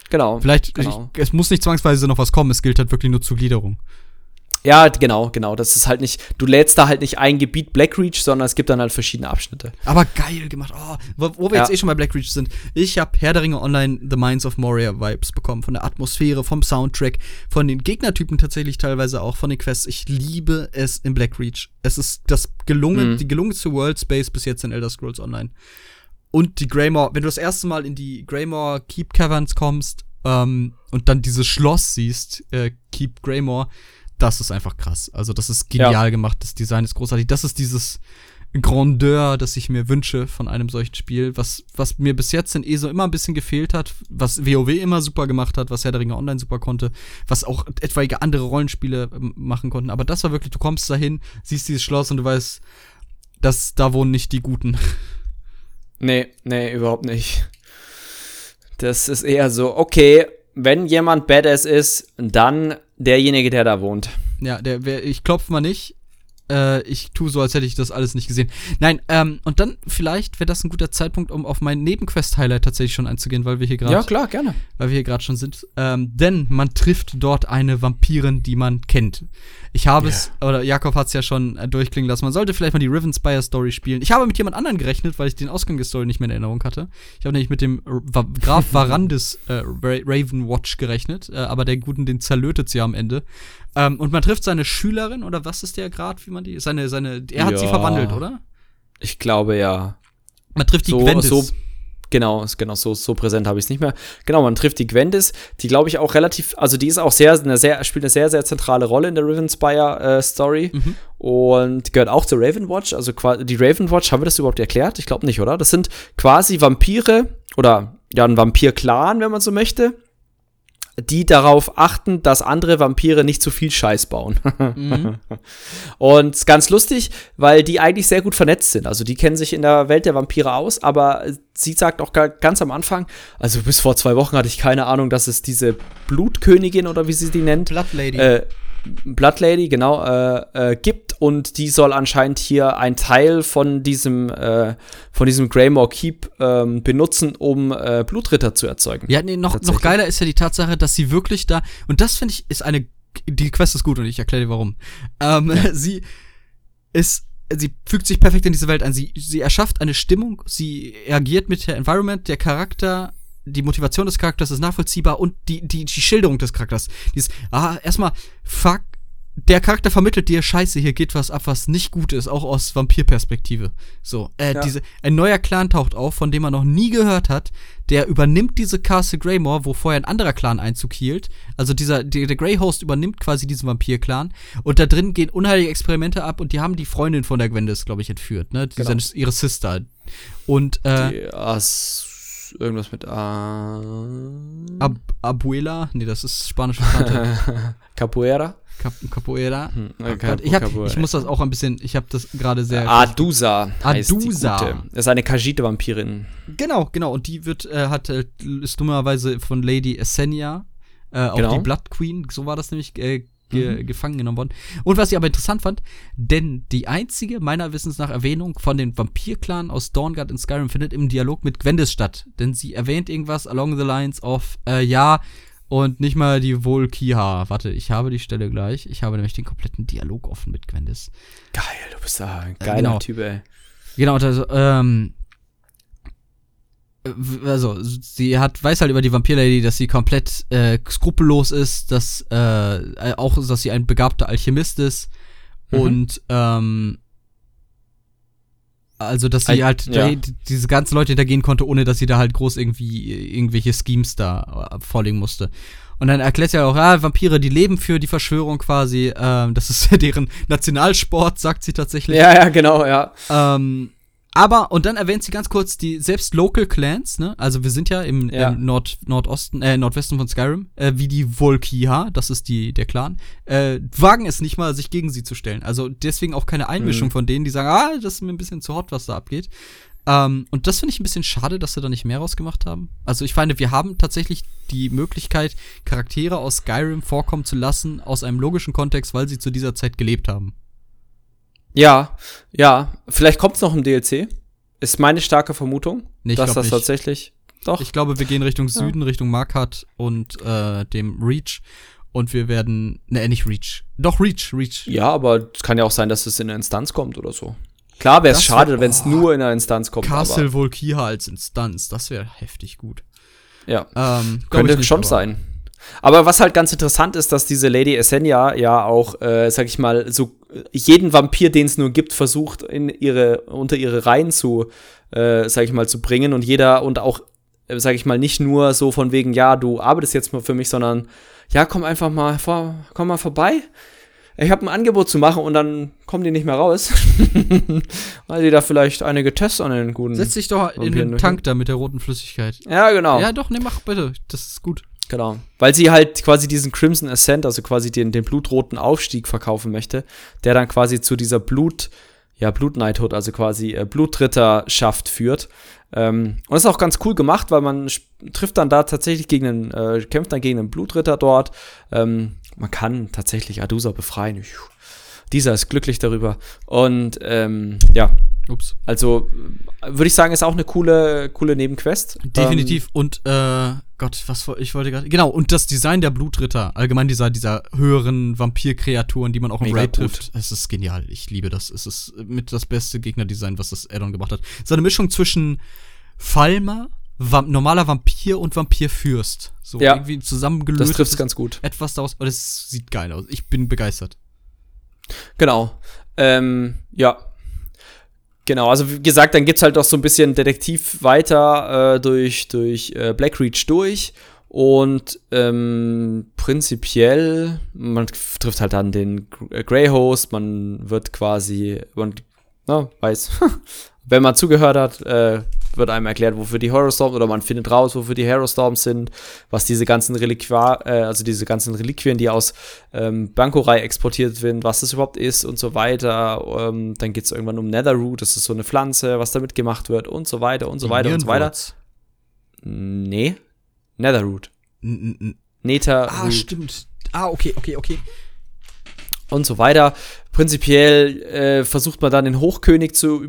Genau.
Vielleicht, genau. Ich, es muss nicht zwangsweise noch was kommen, es gilt halt wirklich nur zur Gliederung.
Ja, genau, genau. Das ist halt nicht, du lädst da halt nicht ein Gebiet Blackreach, sondern es gibt dann halt verschiedene Abschnitte.
Aber geil gemacht. Oh, wo, wo wir ja. jetzt eh schon bei Blackreach sind. Ich habe Herr der Ringe Online The Minds of Moria Vibes bekommen. Von der Atmosphäre, vom Soundtrack, von den Gegnertypen tatsächlich teilweise auch, von den Quests. Ich liebe es in Blackreach. Es ist das gelungen, mhm. die gelungenste World Space bis jetzt in Elder Scrolls Online. Und die Greymore, wenn du das erste Mal in die Greymore Keep Caverns kommst, ähm, und dann dieses Schloss siehst, äh, Keep Greymore, das ist einfach krass. Also, das ist genial ja. gemacht. Das Design ist großartig. Das ist dieses Grandeur, das ich mir wünsche von einem solchen Spiel, was, was mir bis jetzt in ESO immer ein bisschen gefehlt hat, was WoW immer super gemacht hat, was Herr der Ringe Online super konnte, was auch etwaige andere Rollenspiele ähm, machen konnten. Aber das war wirklich, du kommst dahin, siehst dieses Schloss und du weißt, dass da wohnen nicht die Guten.
Nee, nee, überhaupt nicht. Das ist eher so, okay, wenn jemand Badass ist, dann derjenige, der da wohnt.
Ja, der, ich klopfe mal nicht, äh, ich tue so, als hätte ich das alles nicht gesehen. Nein, ähm, und dann vielleicht wäre das ein guter Zeitpunkt, um auf mein Nebenquest-Highlight tatsächlich schon einzugehen, weil wir hier gerade.
Ja, klar, gerne.
Weil wir hier gerade schon sind. Ähm, denn man trifft dort eine Vampirin, die man kennt. Ich habe yeah. es, oder Jakob hat es ja schon äh, durchklingen lassen. Man sollte vielleicht mal die Rivenspire Story spielen. Ich habe mit jemand anderen gerechnet, weil ich den Ausgang der Story nicht mehr in Erinnerung hatte. Ich habe nämlich mit dem R Graf Varandis äh, Ravenwatch gerechnet, äh, aber der Guten, den zerlötet sie am Ende. Ähm, und man trifft seine Schülerin, oder was ist der Grad, wie man die? Seine, seine, er hat ja, sie verwandelt, oder?
Ich glaube ja.
Man trifft die so, Gwendis.
So, genau, genau, so, so präsent habe ich es nicht mehr. Genau, man trifft die Gwendis, die glaube ich auch relativ, also die ist auch sehr, eine sehr, spielt eine sehr, sehr zentrale Rolle in der Rivenspire äh, Story mhm. und gehört auch zur Ravenwatch. Also die Ravenwatch, haben wir das überhaupt erklärt? Ich glaube nicht, oder? Das sind quasi Vampire oder ja, ein Vampir-Clan, wenn man so möchte die darauf achten, dass andere Vampire nicht zu viel Scheiß bauen. mhm. Und ganz lustig, weil die eigentlich sehr gut vernetzt sind. Also die kennen sich in der Welt der Vampire aus, aber sie sagt auch ganz am Anfang, also bis vor zwei Wochen hatte ich keine Ahnung, dass es diese Blutkönigin oder wie sie die nennt.
Blood Lady.
Äh, Blood Lady, genau, äh, äh, gibt und die soll anscheinend hier ein Teil von diesem, äh, von diesem Greymore Keep ähm, benutzen, um äh, Blutritter zu erzeugen.
Ja, nee, noch, noch geiler ist ja die Tatsache, dass sie wirklich da, und das finde ich, ist eine, die Quest ist gut und ich erkläre dir warum. Ähm, ja. Sie ist sie fügt sich perfekt in diese Welt ein. Sie, sie erschafft eine Stimmung, sie agiert mit der Environment, der Charakter die Motivation des Charakters ist nachvollziehbar und die, die, die Schilderung des Charakters. Dieses, ah, erstmal, fuck, der Charakter vermittelt dir, scheiße, hier geht was ab, was nicht gut ist, auch aus Vampirperspektive. So, äh, ja. diese, ein neuer Clan taucht auf, von dem man noch nie gehört hat, der übernimmt diese Castle Greymore, wo vorher ein anderer Clan Einzug hielt. Also dieser, die, der Greyhost übernimmt quasi diesen Vampir-Clan und da drin gehen unheilige Experimente ab und die haben die Freundin von der Gwendis, glaube ich, entführt, ne? Die genau. sind ihre Sister. Und, äh.
Die, as irgendwas mit A.
Ab Abuela? Nee, das ist spanische Karte.
Capoeira?
Cap Capoeira. Hm, okay, ich, hab, ich muss das auch ein bisschen, ich habe das gerade sehr.
Adusa.
Adusa.
Das ist eine Kajite-Vampirin.
Genau, genau. Und die wird, äh, hat, äh, ist dummerweise von Lady Essenia, äh, auch genau. die Blood Queen, so war das nämlich, äh, ge mhm. gefangen genommen worden. Und was ich aber interessant fand, denn die einzige meiner Wissens nach Erwähnung von den Vampir-Clan aus Dawnguard in Skyrim findet im Dialog mit Gwendis statt. Denn sie erwähnt irgendwas along the lines of, äh, ja, und nicht mal die Volkiha. Warte, ich habe die Stelle gleich. Ich habe nämlich den kompletten Dialog offen mit Gwendis.
Geil, du bist da ein geiler äh, genau. Typ, ey.
Genau, also, ähm, also sie hat weiß halt über die Vampir-Lady, dass sie komplett äh, skrupellos ist, dass äh, äh, auch dass sie ein begabter Alchemist ist mhm. und ähm, also dass sie halt ja. diese ganzen Leute hintergehen konnte, ohne dass sie da halt groß irgendwie irgendwelche Schemes da äh, vorlegen musste. Und dann erklärt sie ja auch, ja, Vampire, die leben für die Verschwörung quasi. Ähm, das ist ja deren Nationalsport, sagt sie tatsächlich.
Ja, ja, genau, ja.
Ähm, aber, und dann erwähnt sie ganz kurz die selbst Local Clans, ne? Also wir sind ja im,
Ja.
im Nord Nordosten, äh, Nordwesten von Skyrim, äh, wie die Volkiha, das ist die, der Clan, äh, wagen es nicht mal, sich gegen sie zu stellen. Also deswegen auch keine Einmischung
Mhm.
von denen, die sagen, ah, das ist mir ein bisschen zu hot, was da abgeht. Ähm, und das finde ich ein bisschen schade, dass sie da nicht mehr rausgemacht haben. Also ich finde, wir haben tatsächlich die Möglichkeit, Charaktere aus Skyrim vorkommen zu lassen, aus einem logischen Kontext, weil sie zu dieser Zeit gelebt haben.
Ja, ja. Vielleicht kommt's noch im DLC. Ist meine starke Vermutung,
Nee, ich
dass das
nicht.
tatsächlich. Doch.
Ich glaube, wir gehen Richtung Süden, Richtung Markat und äh, dem Reach. Und wir werden. Ne, nicht Reach. Doch, Reach, Reach.
ja, aber es kann ja auch sein, dass es in eine Instanz kommt oder so. Klar wäre es schade, wenn es
oh.
nur in einer Instanz kommt.
Castle Volkiha als Instanz, das wäre heftig gut.
Ja.
Ähm,
Könnte schon
aber-
sein. Aber was halt ganz interessant ist, dass diese Lady Essenia ja auch, äh, sag ich mal, so äh, jeden Vampir, den es nur gibt, versucht in ihre unter ihre Reihen zu, äh, sag ich mal, zu bringen und jeder und auch, äh, sag ich mal, nicht nur so von wegen, ja, du arbeitest jetzt mal für mich, sondern ja, komm einfach mal vor, komm mal vorbei. Ich habe ein Angebot zu machen und dann kommen die nicht mehr raus, weil die da vielleicht einige Tests an den guten.
Setz dich doch in den Tank da mit der roten Flüssigkeit.
ja, genau.
Ja, doch, ne, mach bitte. Das ist gut.
Genau. Weil sie halt quasi diesen Crimson Ascent, also quasi den, den blutroten Aufstieg verkaufen möchte, der dann quasi zu dieser Blut, ja, Blutknighthood, also quasi äh, Blutritterschaft führt. Ähm, und das ist auch ganz cool gemacht, weil man trifft dann da tatsächlich gegen einen, äh, kämpft dann gegen einen Blutritter dort. Ähm, man kann tatsächlich Adusa befreien. Dieser ist glücklich darüber. Und ähm, ja,
Ups.
also würde ich sagen, ist auch eine coole, coole Nebenquest.
Definitiv. Und, äh, Gott, was ich wollte gerade. Genau, und das Design der Blutritter, allgemein dieser, dieser höheren Vampirkreaturen, die man auch im Raid trifft. Es ist genial. Ich liebe das. Es ist mit das beste Gegnerdesign, was das Addon gemacht hat. So eine Mischung zwischen Falmer, Vamp normaler Vampir und Vampirfürst. So
Ja.
irgendwie
Das
zusammengelöst.
trifft ganz gut.
Etwas daraus. Aber das sieht geil aus. Ich bin begeistert.
Genau. Ähm, ja. Genau, also wie gesagt, dann geht's halt auch so ein bisschen Detektiv weiter äh, durch, durch äh, Blackreach durch. Und ähm, prinzipiell, man trifft halt dann den äh, Greyhost, man wird quasi, man na, weiß, wenn man zugehört hat, äh, wird einem erklärt, wofür die Horrorstorms, oder man findet raus, wofür die Horrorstorms sind, was diese ganzen Reliquar, äh, also diese ganzen Reliquien, die aus ähm, Bankorei exportiert werden, was das überhaupt ist und so weiter. Ähm, dann geht es irgendwann um Netherroot, das ist so eine Pflanze, was damit gemacht wird und so weiter und so weiter und so weiter. Nee, Netherroot.
N- n-
Nether
Ah, stimmt. Ah, okay, okay, okay.
und so weiter. Prinzipiell äh, versucht man dann den Hochkönig zu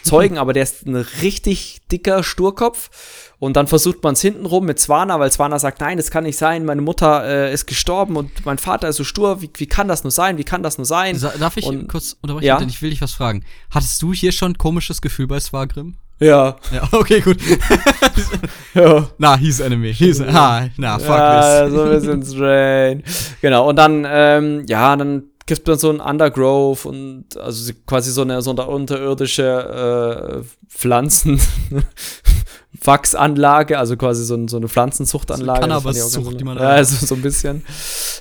überzeugen, aber der ist ein richtig dicker Sturkopf. Und dann versucht man es hintenrum mit Zwana, weil Zwana sagt, nein, das kann nicht sein, meine Mutter äh, ist gestorben und mein Vater ist so stur, wie, wie kann das nur sein, wie kann das nur sein?
Sa darf ich
Und-
kurz unterbrechen?
Ja.
Denn ich will dich was fragen. Hattest du hier schon ein komisches Gefühl bei Swagrim?
Ja.
Ja, okay, gut.
ja.
na, he's enemy. He's, ah, na, fuck
ja,
this.
so ein bisschen strange. Genau, und dann, ähm, ja, dann gibt man so ein Undergrowth und also quasi so eine, so eine unterirdische äh, Pflanzen. Wachsanlage, also quasi so, ein, so eine Pflanzenzuchtanlage.
So Cannabiszucht, die man
Ja, also so ein bisschen.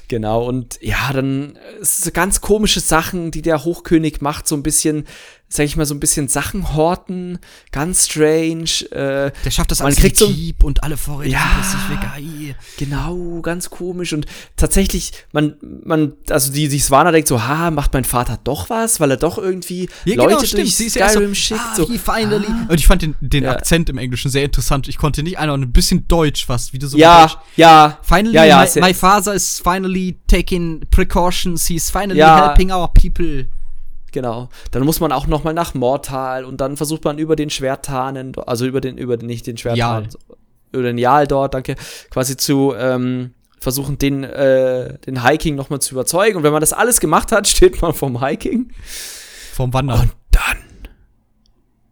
Genau, und ja, dann so ganz komische Sachen, die der Hochkönig macht, so ein bisschen, sag ich mal, so ein bisschen Sachen horten, ganz strange. Äh,
Der schafft das
Man
alles
kriegt so-
und alle Vorräte
Ja.
sind weg.
Genau, ganz komisch. Und tatsächlich, man, man, also die, die Swana denkt so, ha, macht mein Vater doch was, weil er doch irgendwie
Ja,
Leute
genau, stimmt.
durch
Sie ist
Skyrim
so,
schickt.
ah,
so,
finally.
ah.
Und ich fand den, den
Ja.
Akzent im Englischen sehr interessant. Ich konnte nicht einordnen. Ein bisschen deutsch fast, wie du so
ja,
Deutsch.
ja,
Finally,
Ja, ja,
my, my father is finally taking precautions. He's finally helping our people.
Genau. Dann muss man auch noch mal nach Mortal und dann versucht man über den Schwertanen, also über den, über den, nicht den Schwertanen, über den Jal dort, danke, quasi zu, ähm, versuchen, den, äh, den Hiking noch mal zu überzeugen. Und wenn man das alles gemacht hat, steht man vom Hiking.
Vom Wandern.
Und dann,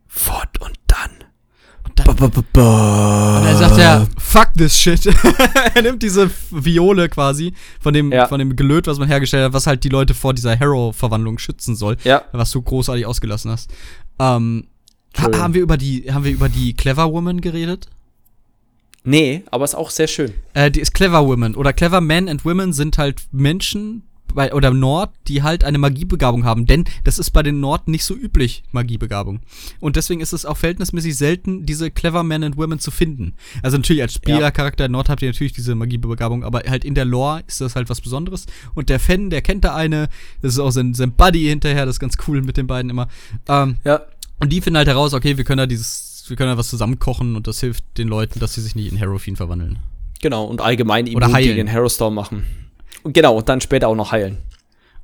fort und.
Und dann- sagt er, fuck this shit. er nimmt diese Viole quasi von dem,
Ja.
von dem Gelöt, was man hergestellt hat, was halt die Leute vor dieser Harrow-Verwandlung schützen soll,
Ja,
was du großartig ausgelassen hast. Ähm, ha haben wir über die, haben wir über die Clever Woman geredet?
nee, aber ist auch sehr schön.
Äh, die ist Clever Women oder Clever Men and Women sind halt Menschen, bei, oder Nord, die halt eine Magiebegabung haben. Denn das ist bei den Nord nicht so üblich, Magiebegabung. Und deswegen ist es auch verhältnismäßig selten, diese clever Men and Women zu finden. Also natürlich als Spielercharakter ja. Nord habt ihr natürlich diese Magiebegabung, aber halt in der Lore ist das halt was Besonderes. Und der Fan, der kennt da eine, das ist auch sein, sein Buddy hinterher, das ist ganz cool mit den beiden immer. Ähm, ja. Und die finden halt heraus, okay, wir können da dieses, wir können da was zusammen kochen und das hilft den Leuten, dass sie sich nicht in Herofin verwandeln.
Genau, und allgemein immun gegen Harrowstorm machen. Und genau, und dann später auch noch heilen.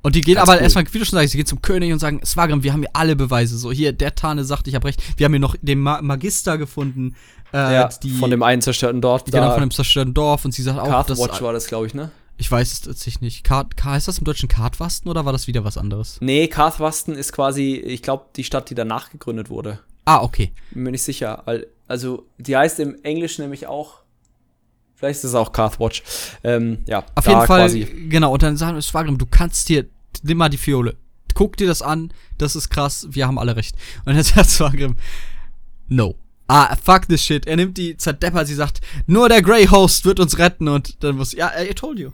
Und die gehen Ganz aber cool. erstmal, wie du schon sagst, sie gehen zum König und sagen, Swagrim, wir haben hier alle Beweise. So, hier, der Tane sagt, ich habe recht. Wir haben hier noch den Ma Magister gefunden.
Äh, ja, die, von dem einen zerstörten Dorf.
Genau, von dem zerstörten Dorf. Und sie sagt auch,
Carthwatch war das, glaube ich, ne?
Ich weiß es tatsächlich nicht. Kart, heißt das im Deutschen Kartwasten oder war das wieder was anderes?
Nee, Kartwasten ist quasi, ich glaube, die Stadt, die danach gegründet wurde.
Ah, okay.
Bin mir nicht sicher. Also, die heißt im Englischen nämlich auch Vielleicht ist es auch Carthwatch. Ähm, ja,
Auf jeden Fall, quasi. genau. Und dann sagen wir, Schwagrim, du kannst dir, nimm mal die Fiole. Guck dir das an, das ist krass, wir haben alle recht. Und dann sagt Schwagrim, no. Ah, fuck this shit. Er nimmt die zerdeppert, sie sagt, nur der Grey Host wird uns retten. Und dann muss, ja, I told you.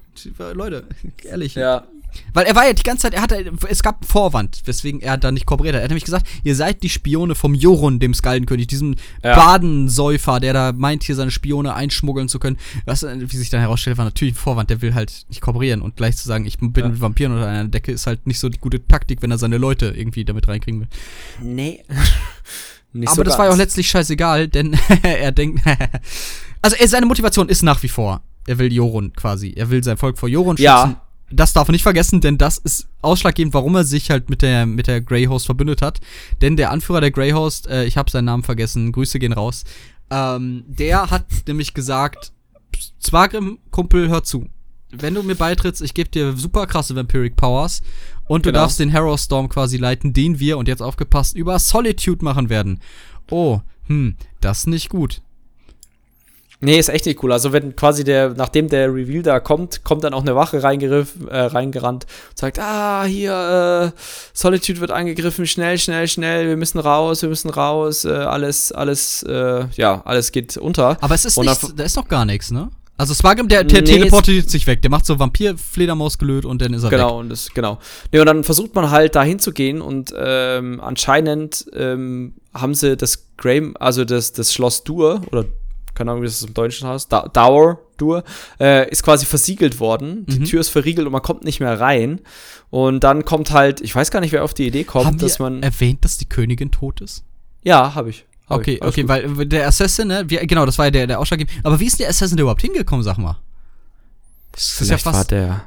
Leute, ehrlich.
Ja,
weil er war ja die ganze Zeit, er hatte, es gab einen Vorwand, weswegen er da nicht kooperiert hat. Er hat nämlich gesagt, ihr seid die Spione vom Jorun, dem Skaldenkönig, diesem ja. Badensäufer, der da meint, hier seine Spione einschmuggeln zu können. Was, wie sich dann herausstellt, war natürlich ein Vorwand, der will halt nicht kooperieren und gleich zu sagen, ich bin ja. mit Vampiren unter einer Decke, ist halt nicht so die gute Taktik, wenn er seine Leute irgendwie damit reinkriegen will.
Nee.
Aber so das war ja auch letztlich scheißegal, denn er denkt, also er, seine Motivation ist nach wie vor, er will Jorun quasi, er will sein Volk vor Jorun schützen.
Ja
das darf man nicht vergessen, denn das ist ausschlaggebend, warum er sich halt mit der, mit der Greyhost verbündet hat. Denn der Anführer der Greyhost, äh, ich habe seinen Namen vergessen, Grüße gehen raus, ähm, der hat nämlich gesagt, Zwagrim, Kumpel, hör zu. Wenn du mir beitrittst, ich gebe dir super krasse Vampiric Powers und du genau. darfst den Harrow Storm quasi leiten, den wir, und jetzt aufgepasst, über Solitude machen werden. Oh, hm, das ist nicht gut.
Nee, ist echt nicht cool. Also wenn quasi der, nachdem der Reveal da kommt, kommt dann auch eine Wache reingeriff, äh, reingerannt und sagt, ah, hier, äh, Solitude wird angegriffen, schnell, schnell, schnell, wir müssen raus, wir müssen raus, äh, alles, alles, äh, ja, alles geht unter.
Aber es ist und nicht, da ist doch gar nichts, ne? Also Swagam, der, der nee, teleportiert sich weg, der macht so Vampir-Fledermaus-Gelöt und dann ist er
genau,
weg.
Genau, und das, genau. Nee, und dann versucht man halt da hinzugehen und ähm, anscheinend ähm, haben sie das Graham, also das, das Schloss Dur oder keine Ahnung, wie das im Deutschen heißt, da Dower, Dur, äh, ist quasi versiegelt worden. Die mhm. Tür ist verriegelt und man kommt nicht mehr rein. Und dann kommt halt, ich weiß gar nicht, wer auf die Idee kommt,
Haben
dass man.
erwähnt, dass die Königin tot ist?
Ja, habe ich.
Hab okay, ich. okay, gut. weil der Assassin, ne, wie, genau, das war ja der, der Ausschlaggebende. Aber wie ist der Assassin überhaupt hingekommen, sag mal?
Das vielleicht ja war der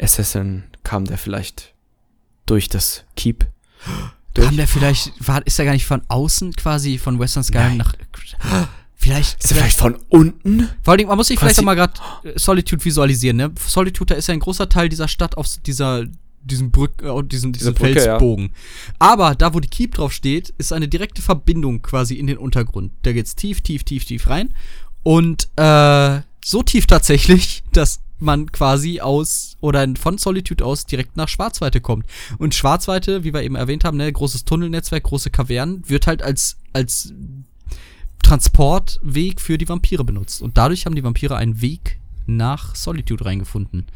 Assassin, kam der vielleicht durch das Keep.
Durch? Kam der vielleicht, war, ist er gar nicht von außen quasi von Western Sky nach. Vielleicht.
Ist er vielleicht von unten?
Vor allem, man muss sich vielleicht auch mal gerade Solitude visualisieren, ne? Solitude, da ist ja ein großer Teil dieser Stadt auf dieser, diesem Brück, äh, diesen, diesen Brücke, Felsbogen. Ja. Aber da, wo die Keep drauf steht, ist eine direkte Verbindung quasi in den Untergrund. Da geht's tief, tief, tief, tief rein. Und äh, so tief tatsächlich, dass man quasi aus oder von Solitude aus direkt nach Schwarzweite kommt. Und Schwarzweite, wie wir eben erwähnt haben, ne, großes Tunnelnetzwerk, große Kavernen, wird halt als, als Transportweg für die Vampire benutzt. Und dadurch haben die Vampire einen Weg nach Solitude reingefunden.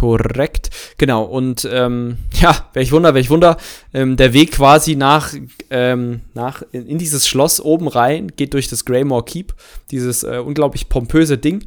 Korrekt, genau. Und ähm, ja, welch Wunder, welch Wunder. Ähm, der Weg quasi nach, ähm, nach in, in, dieses Schloss oben rein geht durch das Greymore Keep, dieses äh, unglaublich pompöse Ding.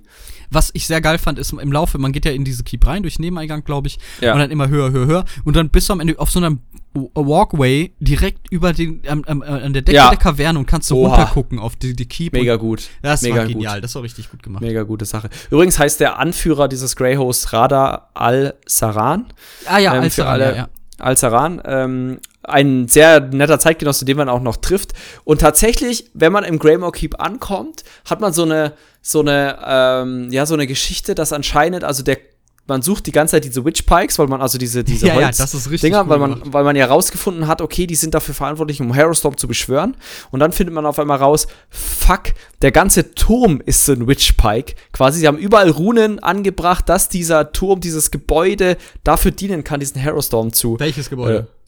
Was ich sehr geil fand, ist im Laufe, man geht ja in diese Keep rein, durch Nebeneingang, glaube ich, ja. und dann immer höher, höher, höher. Und dann bist du am Ende auf so einem Walkway direkt über den, ähm, ähm, an der Decke ja. der Kaverne und kannst so Oha. runtergucken auf die, die Keep.
Mega gut.
Das
Mega
war genial, gut. das war richtig gut gemacht.
Mega gute Sache. Übrigens heißt der Anführer dieses Greyhost Radar Al-Saran.
Ah ja, ähm, Al-Saran, ja, ja.
Al-Saran. Ähm, ein sehr netter Zeitgenosse, den man auch noch trifft. Und tatsächlich, wenn man im Greymore Keep ankommt, hat man so eine, so eine, ähm, ja, so eine Geschichte, dass anscheinend, also der man sucht die ganze Zeit diese Witch Pikes, weil man also diese diese
ja, Holz ja, das ist richtig
Dinger, weil man weil man ja rausgefunden hat, okay, die sind dafür verantwortlich, um Harrowstorm zu beschwören und dann findet man auf einmal raus, fuck, der ganze Turm ist so ein Witch Pike. Quasi, sie haben überall Runen angebracht, dass dieser Turm, dieses Gebäude dafür dienen kann, diesen Harrowstorm zu.
Welches Gebäude? Äh,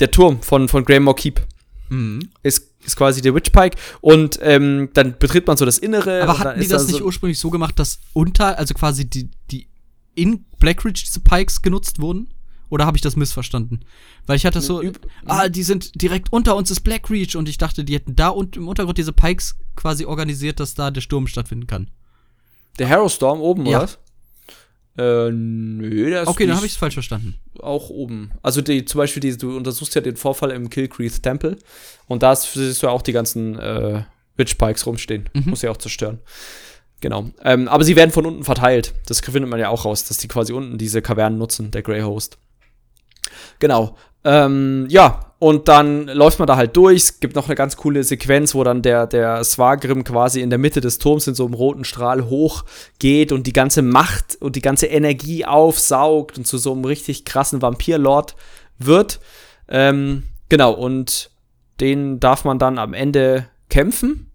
der Turm von, von Greymore Keep. Mhm. Ist, ist quasi der Witch Pike. Und ähm, dann betritt man so das Innere.
Aber hatten die das nicht so ursprünglich so gemacht, dass unter, also quasi die, die in Blackridge diese Pikes genutzt wurden? Oder habe ich das missverstanden? Weil ich hatte so, ah, die sind direkt unter uns ist Blackreach und ich dachte, die hätten da und im Untergrund diese Pikes quasi organisiert, dass da der Sturm stattfinden kann.
Der Harrow Storm oben,
Ja.
oder was? Äh, nö, der ist
Okay, dann habe ich es falsch verstanden.
auch oben. Also die, zum Beispiel, die, du untersuchst ja den Vorfall im Kilcreath Temple und da siehst du ja auch die ganzen äh, Witch Pikes rumstehen.
Mhm.
Muss ja auch zerstören. Genau. Ähm, aber sie werden von unten verteilt. Das findet man ja auch raus, dass die quasi unten diese Kavernen nutzen, der Grey Host. Genau. Ähm, ja, und dann läuft man da halt durch. Es gibt noch eine ganz coole Sequenz, wo dann der, der Swagrim quasi in der Mitte des Turms in so einem roten Strahl hochgeht und die ganze Macht und die ganze Energie aufsaugt und zu so einem richtig krassen Vampirlord wird. Ähm, genau, und den darf man dann am Ende kämpfen.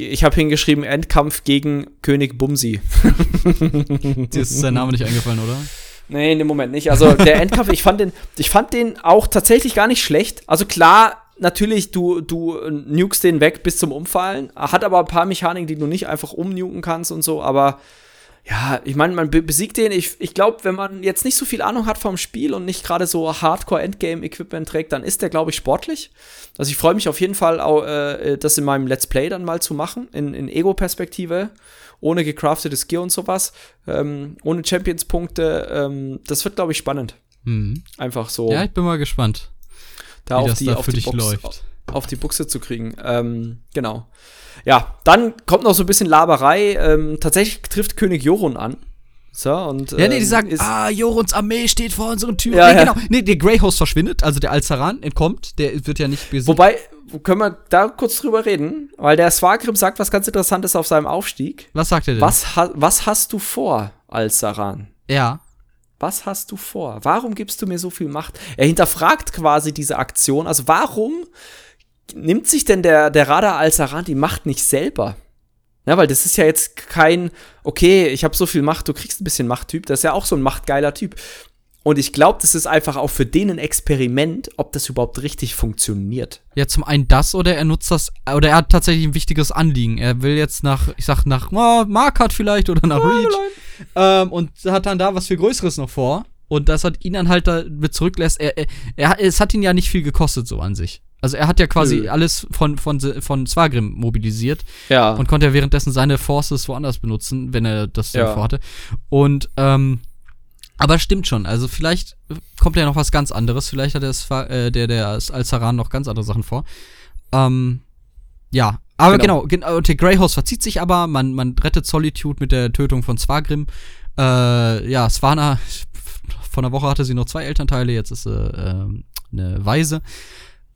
Ich habe hingeschrieben, Endkampf gegen König Bumsi.
Dir ist sein Name nicht eingefallen, oder?
Nee, in dem Moment nicht. Also der Endkampf, ich fand den, ich fand den auch tatsächlich gar nicht schlecht. Also klar, natürlich, du, du nukest den weg bis zum Umfallen, hat aber ein paar Mechaniken, die du nicht einfach umnuken kannst und so, aber ja, ich meine, man be- besiegt den. Ich, ich glaube, wenn man jetzt nicht so viel Ahnung hat vom Spiel und nicht gerade so Hardcore-Endgame-Equipment trägt, dann ist der, glaube ich, sportlich. Also ich freue mich auf jeden Fall, auch, äh, das in meinem Let's Play dann mal zu machen, in, in Ego-Perspektive, ohne gecraftetes Gear und sowas, ähm, ohne Champions-Punkte. Ähm, das wird, glaube ich, spannend.
Hm.
Einfach so
Ja, ich bin mal gespannt,
da
wie
auf
das
die,
da
auf
für
die
dich
Box,
läuft.
auf die Buchse zu kriegen. Ähm, genau. Ja, dann kommt noch so ein bisschen Laberei. Ähm, tatsächlich trifft König Jorun an. So, und,
Ja, nee, die
ähm,
sagen,
ist,
ah, Jorons Armee steht vor unseren Türen.
Ja,
nee, genau. Nee, der Greyhost verschwindet, also der Alzaran entkommt, der wird ja nicht besiegt.
Wobei, können wir da kurz drüber reden? Weil der Swagrim sagt was ganz Interessantes auf seinem Aufstieg.
Was sagt er denn?
Was, was hast du vor, Al-Saran?
Ja.
Was hast du vor? Warum gibst du mir so viel Macht? Er hinterfragt quasi diese Aktion. Also warum nimmt sich denn der, der Radar Al-Saran die Macht nicht selber? Ja, weil das ist ja jetzt kein, okay, ich habe so viel Macht, du kriegst ein bisschen Machttyp. Das ist ja auch so ein machtgeiler Typ. Und ich glaube, das ist einfach auch für den ein Experiment, ob das überhaupt richtig funktioniert.
Ja, zum einen das oder er nutzt das, oder er hat tatsächlich ein wichtiges Anliegen. Er will jetzt nach, ich sag nach oh, Markart vielleicht oder nach Reach. Ähm, und hat dann da was viel Größeres noch vor. Und das hat ihn dann halt da mit zurücklässt. Er, er, er, es hat ihn ja nicht viel gekostet, so an sich. Also er hat ja quasi
Nö.
alles von, von, von Swagrim mobilisiert
Ja.
und konnte ja währenddessen seine Forces woanders benutzen, wenn er das
Ja.
vorhatte. Und, ähm, aber stimmt schon, also vielleicht kommt ja noch was ganz anderes, vielleicht hat der, Sfa- äh, der, der Alzaran noch ganz andere Sachen vor. Ähm, ja, aber
Genau.
genau, und der Greyhouse verzieht sich aber, man, man rettet Solitude mit der Tötung von Swagrim. Äh, ja, Swana, von der Woche hatte sie noch zwei Elternteile, jetzt ist sie ähm, eine Waise.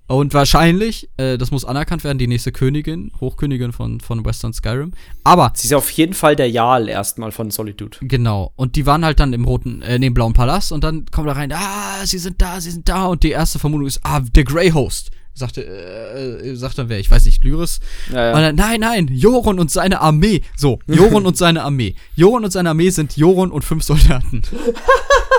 Und wahrscheinlich, äh, das muss anerkannt werden, die nächste Königin, Hochkönigin von, von Western Skyrim. Aber,
Sie ist auf jeden Fall der Jarl erstmal von Solitude.
genau, und die waren halt dann im roten, äh, nee, im blauen Palast und dann kommt da rein, ah, sie sind da, sie sind da und die erste Vermutung ist, ah, der Grey Host. Sagte, äh, äh, sagt dann wer, ich weiß nicht, Lyris.
Ja,
Und dann, nein, nein, Joron und seine Armee. So, Joron und seine Armee. Joron und seine Armee sind Joron und fünf Soldaten.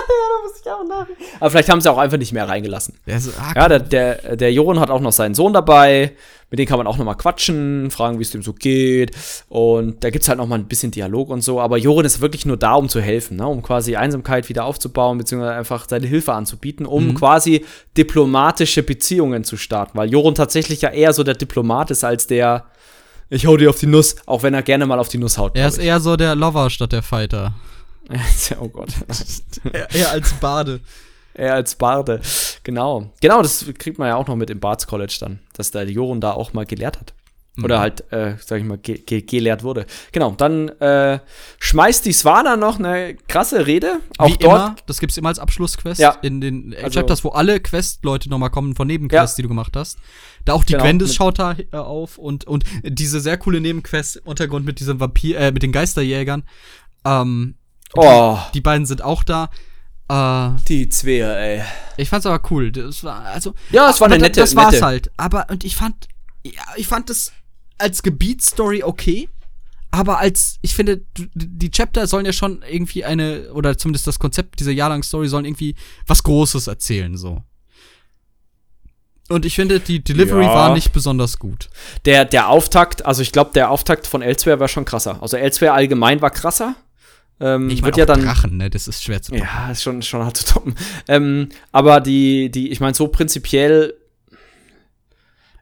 Aber vielleicht haben sie auch einfach nicht mehr reingelassen.
Der so, ah,
Ja, der, der, der Joron hat auch noch seinen Sohn dabei. Mit dem kann man auch noch mal quatschen, fragen, wie es dem so geht. Und da gibt's halt noch mal ein bisschen Dialog und so. Aber Joron ist wirklich nur da, um zu helfen, ne? um quasi Einsamkeit wieder aufzubauen, beziehungsweise einfach seine Hilfe anzubieten, um
Mhm.
quasi diplomatische Beziehungen zu starten. Weil Joron tatsächlich ja eher so der Diplomat ist, als der ich hau dir auf die Nuss, auch wenn er gerne mal auf die Nuss haut.
er ist eher so der Lover statt der Fighter.
oh Gott.
Eher als Bade.
Er als Barde. Genau. Genau, das kriegt man ja auch noch mit im Bards College dann, dass der Joron da auch mal gelehrt hat. Oder
Mhm.
halt, äh, sag ich mal, ge ge gelehrt wurde. Genau, dann äh, schmeißt die Swana noch eine krasse Rede. Auch
Wie
dort.
immer, das gibt's immer als Abschlussquest
Ja.
in den
Also-
Chapters, wo alle Quest-Leute nochmal kommen von Nebenquests,
Ja.
die du gemacht hast. Da auch die
Genau,
Gwendis schaut da äh, auf und, und diese sehr coole Nebenquest im Untergrund mit diesem Vampir, äh, mit den Geisterjägern. Ähm,
Oh,
die beiden sind auch da. Äh,
die Zweier, ey.
ich fand's aber cool. Das war, also,
Ja, es war eine nette,
Das war's
nette.
halt. Aber, und ich fand, ja, ich fand das als Gebietsstory okay. Aber als, ich finde, die Chapter sollen ja schon irgendwie eine, oder zumindest das Konzept dieser jahrelangen Story sollen irgendwie was Großes erzählen, so. Und ich finde, die Delivery
Ja.
war nicht besonders gut.
Der, der Auftakt, also ich glaube, der Auftakt von Elsewhere war schon krasser. Also Elsewhere allgemein war krasser. Ähm,
ich
wird ja dann
Drachen, ne? Das ist schwer zu
toppen. Ja, ist schon, schon hart zu toppen. Ähm, aber die, die, ich meine, so prinzipiell,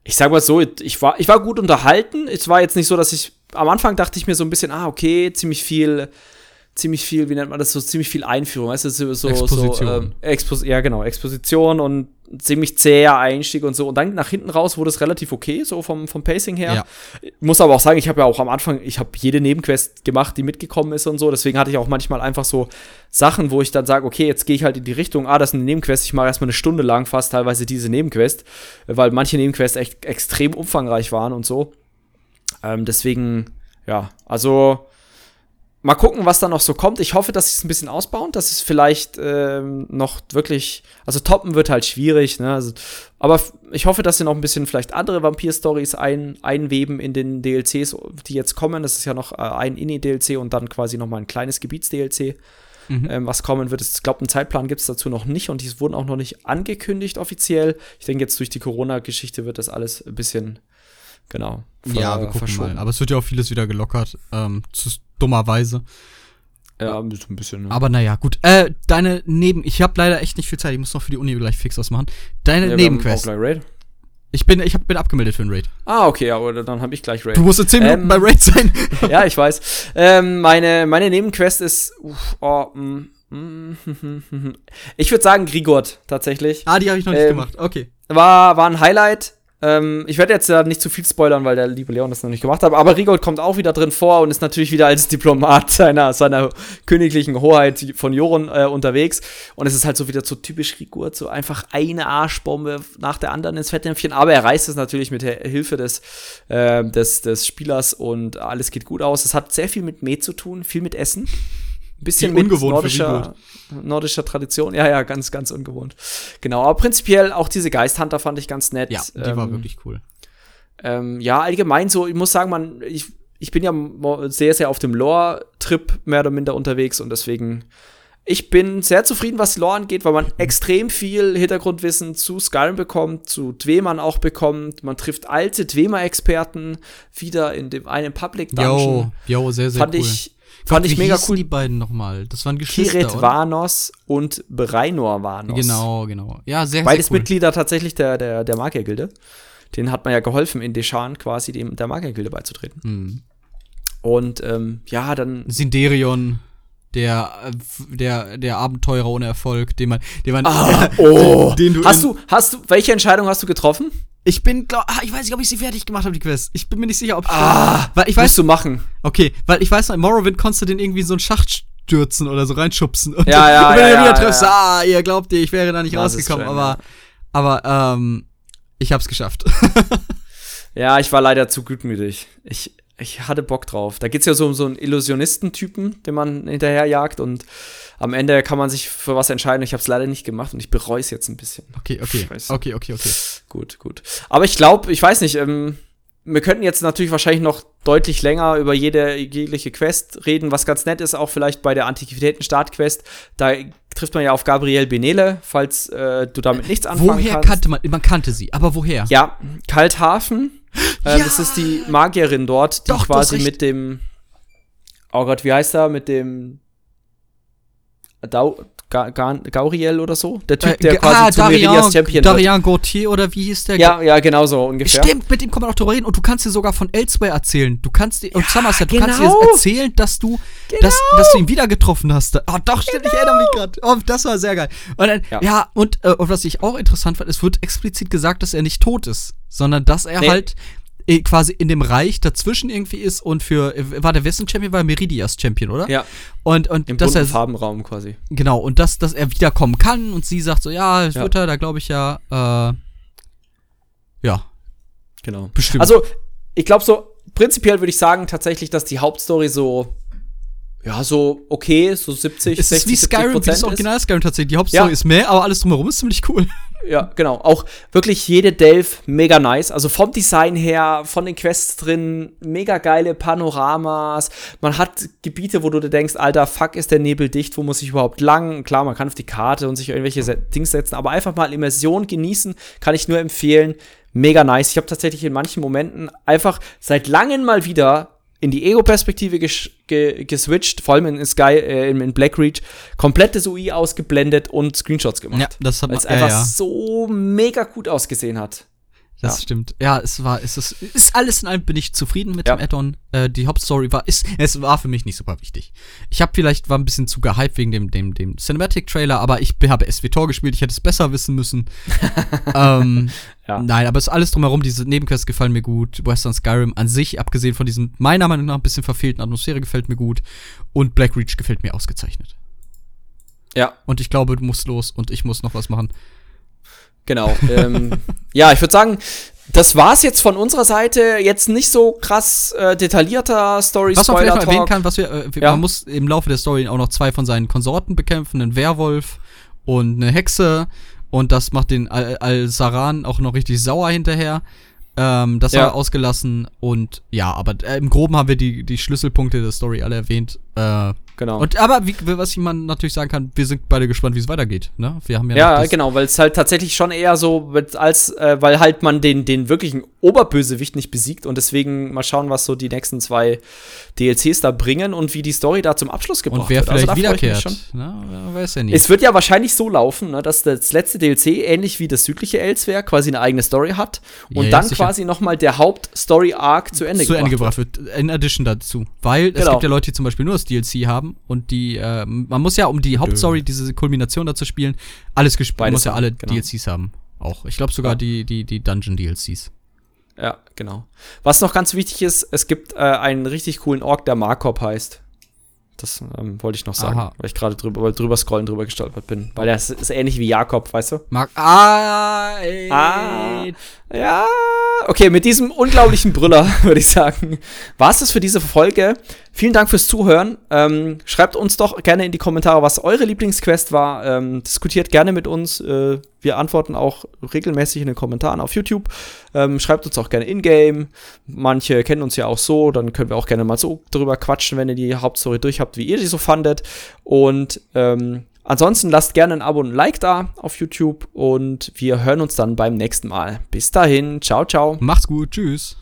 ich sag mal so, ich war, ich war gut unterhalten. Es war jetzt nicht so, dass ich, am Anfang dachte ich mir so ein bisschen, ah, okay, ziemlich viel, ziemlich viel, wie nennt man das, so ziemlich viel Einführung, weißt du, so, so,
Exposition.
so ähm, Expos ja, genau, Exposition und ziemlich zäher Einstieg und so. Und dann nach hinten raus wurde es relativ okay, so vom, vom Pacing her. Ja. Muss aber auch sagen, ich habe ja auch am Anfang, ich habe jede Nebenquest gemacht, die mitgekommen ist und so. Deswegen hatte ich auch manchmal einfach so Sachen, wo ich dann sage, okay, jetzt gehe ich halt in die Richtung, ah, das ist eine Nebenquest, ich mache erstmal eine Stunde lang fast teilweise diese Nebenquest, weil manche Nebenquests echt extrem umfangreich waren und so. Ähm, deswegen, ja, also mal gucken, was da noch so kommt. Ich hoffe, dass sie es ein bisschen ausbauen, dass es vielleicht ähm, noch wirklich, also toppen wird halt schwierig, ne? Also, aber ich hoffe, dass sie noch ein bisschen vielleicht andere Vampir-Stories ein, einweben in den DLCs, die jetzt kommen. Das ist ja noch äh, ein Inni-DLC und dann quasi noch mal ein kleines Gebiets-DLC. Mhm. Ähm, was kommen wird. Ich glaube, einen Zeitplan gibt es dazu noch nicht und die wurden auch noch nicht angekündigt offiziell. Ich denke, jetzt durch die Corona-Geschichte wird das alles ein bisschen, genau,
ja, wir gucken mal. Aber es wird ja auch vieles wieder gelockert. Ähm, zu, dummerweise.
Ja, ein bisschen.
Ne? Aber naja, gut. Äh, deine Neben. Ich habe leider echt nicht viel Zeit. Ich muss noch für die Uni gleich fix was machen. Deine ja, Nebenquest. Ich bin, ich hab, bin abgemeldet für einen Raid.
Ah, okay, aber dann habe ich gleich
Raid. Du musst in 10 Minuten ähm, bei Raid sein.
ja, ich weiß. Ähm, meine, meine Nebenquest ist. Uff, oh, mm, mm, ich würde sagen Grigord tatsächlich.
Ah, die habe ich noch nicht ähm, gemacht. Okay.
War, war ein Highlight. Ähm, ich werde jetzt ja nicht zu viel spoilern, weil der liebe Leon das noch nicht gemacht hat. Aber Rigold kommt auch wieder drin vor und ist natürlich wieder als Diplomat seiner, seiner königlichen Hoheit von Joron äh, unterwegs. Und es ist halt so wieder so typisch Rigold, so einfach eine Arschbombe nach der anderen ins Fettnäpfchen. Aber er reißt es natürlich mit Hilfe des, äh, des, des Spielers und alles geht gut aus. Es hat sehr viel mit Met zu tun, viel mit Essen bisschen mit nordischer, nordischer Tradition. Ja, ja, ganz, ganz ungewohnt. Genau, aber prinzipiell auch diese Geisthunter fand ich ganz nett.
Ja, die ähm, war wirklich cool.
Ähm, ja, allgemein so, ich muss sagen, man, ich, ich bin ja sehr, sehr auf dem Lore-Trip mehr oder minder unterwegs und deswegen, ich bin sehr zufrieden, was Lore angeht, weil man extrem viel Hintergrundwissen zu Skyrim bekommt, zu Dwemern auch bekommt. Man trifft alte Dwemer-Experten wieder in dem einen Public Dungeon.
Jo, jo, sehr, sehr
Fand
cool.
ich Fand ich mega cool.
die beiden nochmal? Das waren Geschwister,
Kiret Vanos und Breinor Vanos.
Genau, genau. Ja, sehr,
Beides
sehr cool.
Mitglieder tatsächlich der, der, der Magiergilde. Den hat man ja geholfen, in Deschan quasi dem, der Magiergilde beizutreten. Mhm. Und ähm, ja, dann.
Sinderion der der der Abenteurer ohne Erfolg, den man den man
ah, oh. den du hast du hast du welche Entscheidung hast du getroffen?
Ich bin, glaub, ah, ich weiß nicht, ob ich sie fertig gemacht habe, die Quest. Ich bin mir nicht sicher, ob ich.
Ah, weil ich weiß. du machen.
Okay, weil ich weiß noch, in Morrowind konntest du den irgendwie in so einen Schacht stürzen oder so reinschubsen. Und
ja, ja,
und wenn
ja,
du
ja,
wieder triffst, ja. ah, ihr glaubt ihr, ich wäre da nicht das rausgekommen, schön, aber, aber, ähm, ich hab's geschafft.
ja, ich war leider zu gutmütig. Ich, ich hatte Bock drauf. Da geht's ja so um so einen Illusionistentypen, den man hinterherjagt und am Ende kann man sich für was entscheiden. Ich habe es leider nicht gemacht und ich bereue es jetzt ein bisschen.
Okay, okay. Okay, okay, okay.
Gut, gut. Aber ich glaube, ich weiß nicht, ähm, wir könnten jetzt natürlich wahrscheinlich noch deutlich länger über jede jegliche Quest reden, was ganz nett ist, auch vielleicht bei der Antiquitäten-Start-Quest. Da trifft man ja auf Gabrielle Benele, falls äh, du damit nichts anfangen
woher
kannst.
Woher kannte man, man kannte sie, aber woher?
Ja, Kalthafen. Äh, ja. Das ist die Magierin dort, die Doch, quasi mit dem, oh Gott, wie heißt er, mit dem Dau Ga Ga Gauriel oder so? Der Typ, der äh, quasi ah, zu Darian, Meridias Champion
Darian wird. Gauthier oder wie hieß der?
Ja, ja, genau so ungefähr.
Stimmt, mit dem kann man auch drüber reden und du kannst dir sogar von Elsewhere erzählen. Du kannst dir, ja, und Somerset, genau. du kannst dir genau. erzählen, dass du, genau. dass, dass du ihn wieder getroffen hast. Oh, doch, stimmt, genau. ich erinnere mich gerade. Oh, das war sehr geil. Und dann, ja. ja, und, äh, und was ich auch interessant fand, es wird explizit gesagt, dass er nicht tot ist, sondern dass er nee. halt äh, quasi in dem Reich dazwischen irgendwie ist und für äh, war der Westen Champion war Meridias Champion, oder?
Ja.
Und und
Im
dass er
Farbenraum quasi.
Genau und dass dass er wiederkommen kann und sie sagt so ja, es ja. wird er, da glaube ich ja äh, ja.
Genau. Bestimmt. Also, ich glaube so prinzipiell würde ich sagen tatsächlich, dass die Hauptstory so ja, so okay, so 70,
es 60, ist wie Skyrim, wie das Original Skyrim tatsächlich. Die Hauptstory ja. ist mehr, aber alles drumherum ist ziemlich cool.
Ja, genau. Auch wirklich jede Delve mega nice. Also vom Design her, von den Quests drin, mega geile Panoramas. Man hat Gebiete, wo du dir denkst, alter, fuck, ist der Nebel dicht, wo muss ich überhaupt lang? Klar, man kann auf die Karte und sich irgendwelche Dings setzen, aber einfach mal Immersion genießen, kann ich nur empfehlen. Mega nice. Ich habe tatsächlich in manchen Momenten einfach seit langem mal wieder in die Ego-Perspektive ges ge geswitcht, vor allem in Sky, äh, in Blackreach, komplettes UI ausgeblendet und Screenshots gemacht. Ja,
das hat
Weil es einfach ja. so mega gut ausgesehen hat.
Das ja. stimmt. Ja, es war, es ist, ist alles in allem bin ich zufrieden mit ja. dem Add-on. Äh, die Hauptstory war, ist, es war für mich nicht super wichtig. Ich habe vielleicht war ein bisschen zu gehypt wegen dem, dem, dem Cinematic-Trailer, aber ich habe SWTOR gespielt, ich hätte es besser wissen müssen. ähm, ja. Nein, aber es ist alles drumherum, diese Nebenquests gefallen mir gut. Western Skyrim an sich, abgesehen von diesem meiner Meinung nach ein bisschen verfehlten Atmosphäre, gefällt mir gut. Und Black Reach gefällt mir ausgezeichnet. Ja. Und ich glaube, du musst los und ich muss noch was machen.
Genau. ähm, ja, ich würde sagen, das war's jetzt von unserer Seite. Jetzt nicht so krass äh, detaillierter Story.
Was man vielleicht noch erwähnen kann, was wir, äh, ja. man muss im Laufe der Story auch noch zwei von seinen Konsorten bekämpfen, einen Werwolf und eine Hexe. Und das macht den Al-Saran auch noch richtig sauer hinterher. Ähm, das ja. war ausgelassen und ja, aber äh, im Groben haben wir die, die Schlüsselpunkte der Story alle erwähnt. Äh, Genau. Und aber wie, was man natürlich sagen kann, wir sind beide gespannt, wie es weitergeht. Ne? Wir haben ja,
ja genau, weil es halt tatsächlich schon eher so, als äh, weil halt man den den wirklichen Oberbösewicht nicht besiegt und deswegen mal schauen, was so die nächsten zwei DLCs da bringen und wie die Story da zum Abschluss gebracht
wird. Und wer
wird.
vielleicht also, wiederkehrt. Schon. Ne?
weiß ja nie. Es wird ja wahrscheinlich so laufen, ne, dass das letzte DLC ähnlich wie das südliche Elsewhere quasi eine eigene Story hat und ja, dann ja, quasi noch mal der Hauptstory Arc zu Ende
zu Ende gebracht wird. In Addition dazu, weil genau. es gibt ja Leute, die zum Beispiel nur das DLC haben und die, äh, man muss ja, um die Hauptstory, diese Kulmination da zu spielen, alles gespielt, man muss ja alle genau. DLCs haben. Auch. Ich glaube sogar ja. die, die, die Dungeon-DLCs.
Ja, genau. Was noch ganz wichtig ist, es gibt äh, einen richtig coolen Ork, der Markop heißt. Das ähm, wollte ich noch sagen, Aha. weil ich gerade drüber, drüber scrollen drüber gestolpert bin. Weil das ist ähnlich wie Jakob, weißt du?
Mark. Ah, ey. ah,
ja. Okay, mit diesem unglaublichen Brüller würde ich sagen, war es das für diese Folge. Vielen Dank fürs Zuhören. Ähm, schreibt uns doch gerne in die Kommentare, was eure Lieblingsquest war. Ähm, diskutiert gerne mit uns. Äh, wir antworten auch regelmäßig in den Kommentaren auf YouTube. Ähm, schreibt uns auch gerne in-game. Manche kennen uns ja auch so. Dann können wir auch gerne mal so drüber quatschen, wenn ihr die Hauptstory durch habt, wie ihr die so fandet. Und ähm, ansonsten lasst gerne ein Abo und ein Like da auf YouTube. Und wir hören uns dann beim nächsten Mal. Bis dahin. Ciao, ciao.
Macht's gut. Tschüss.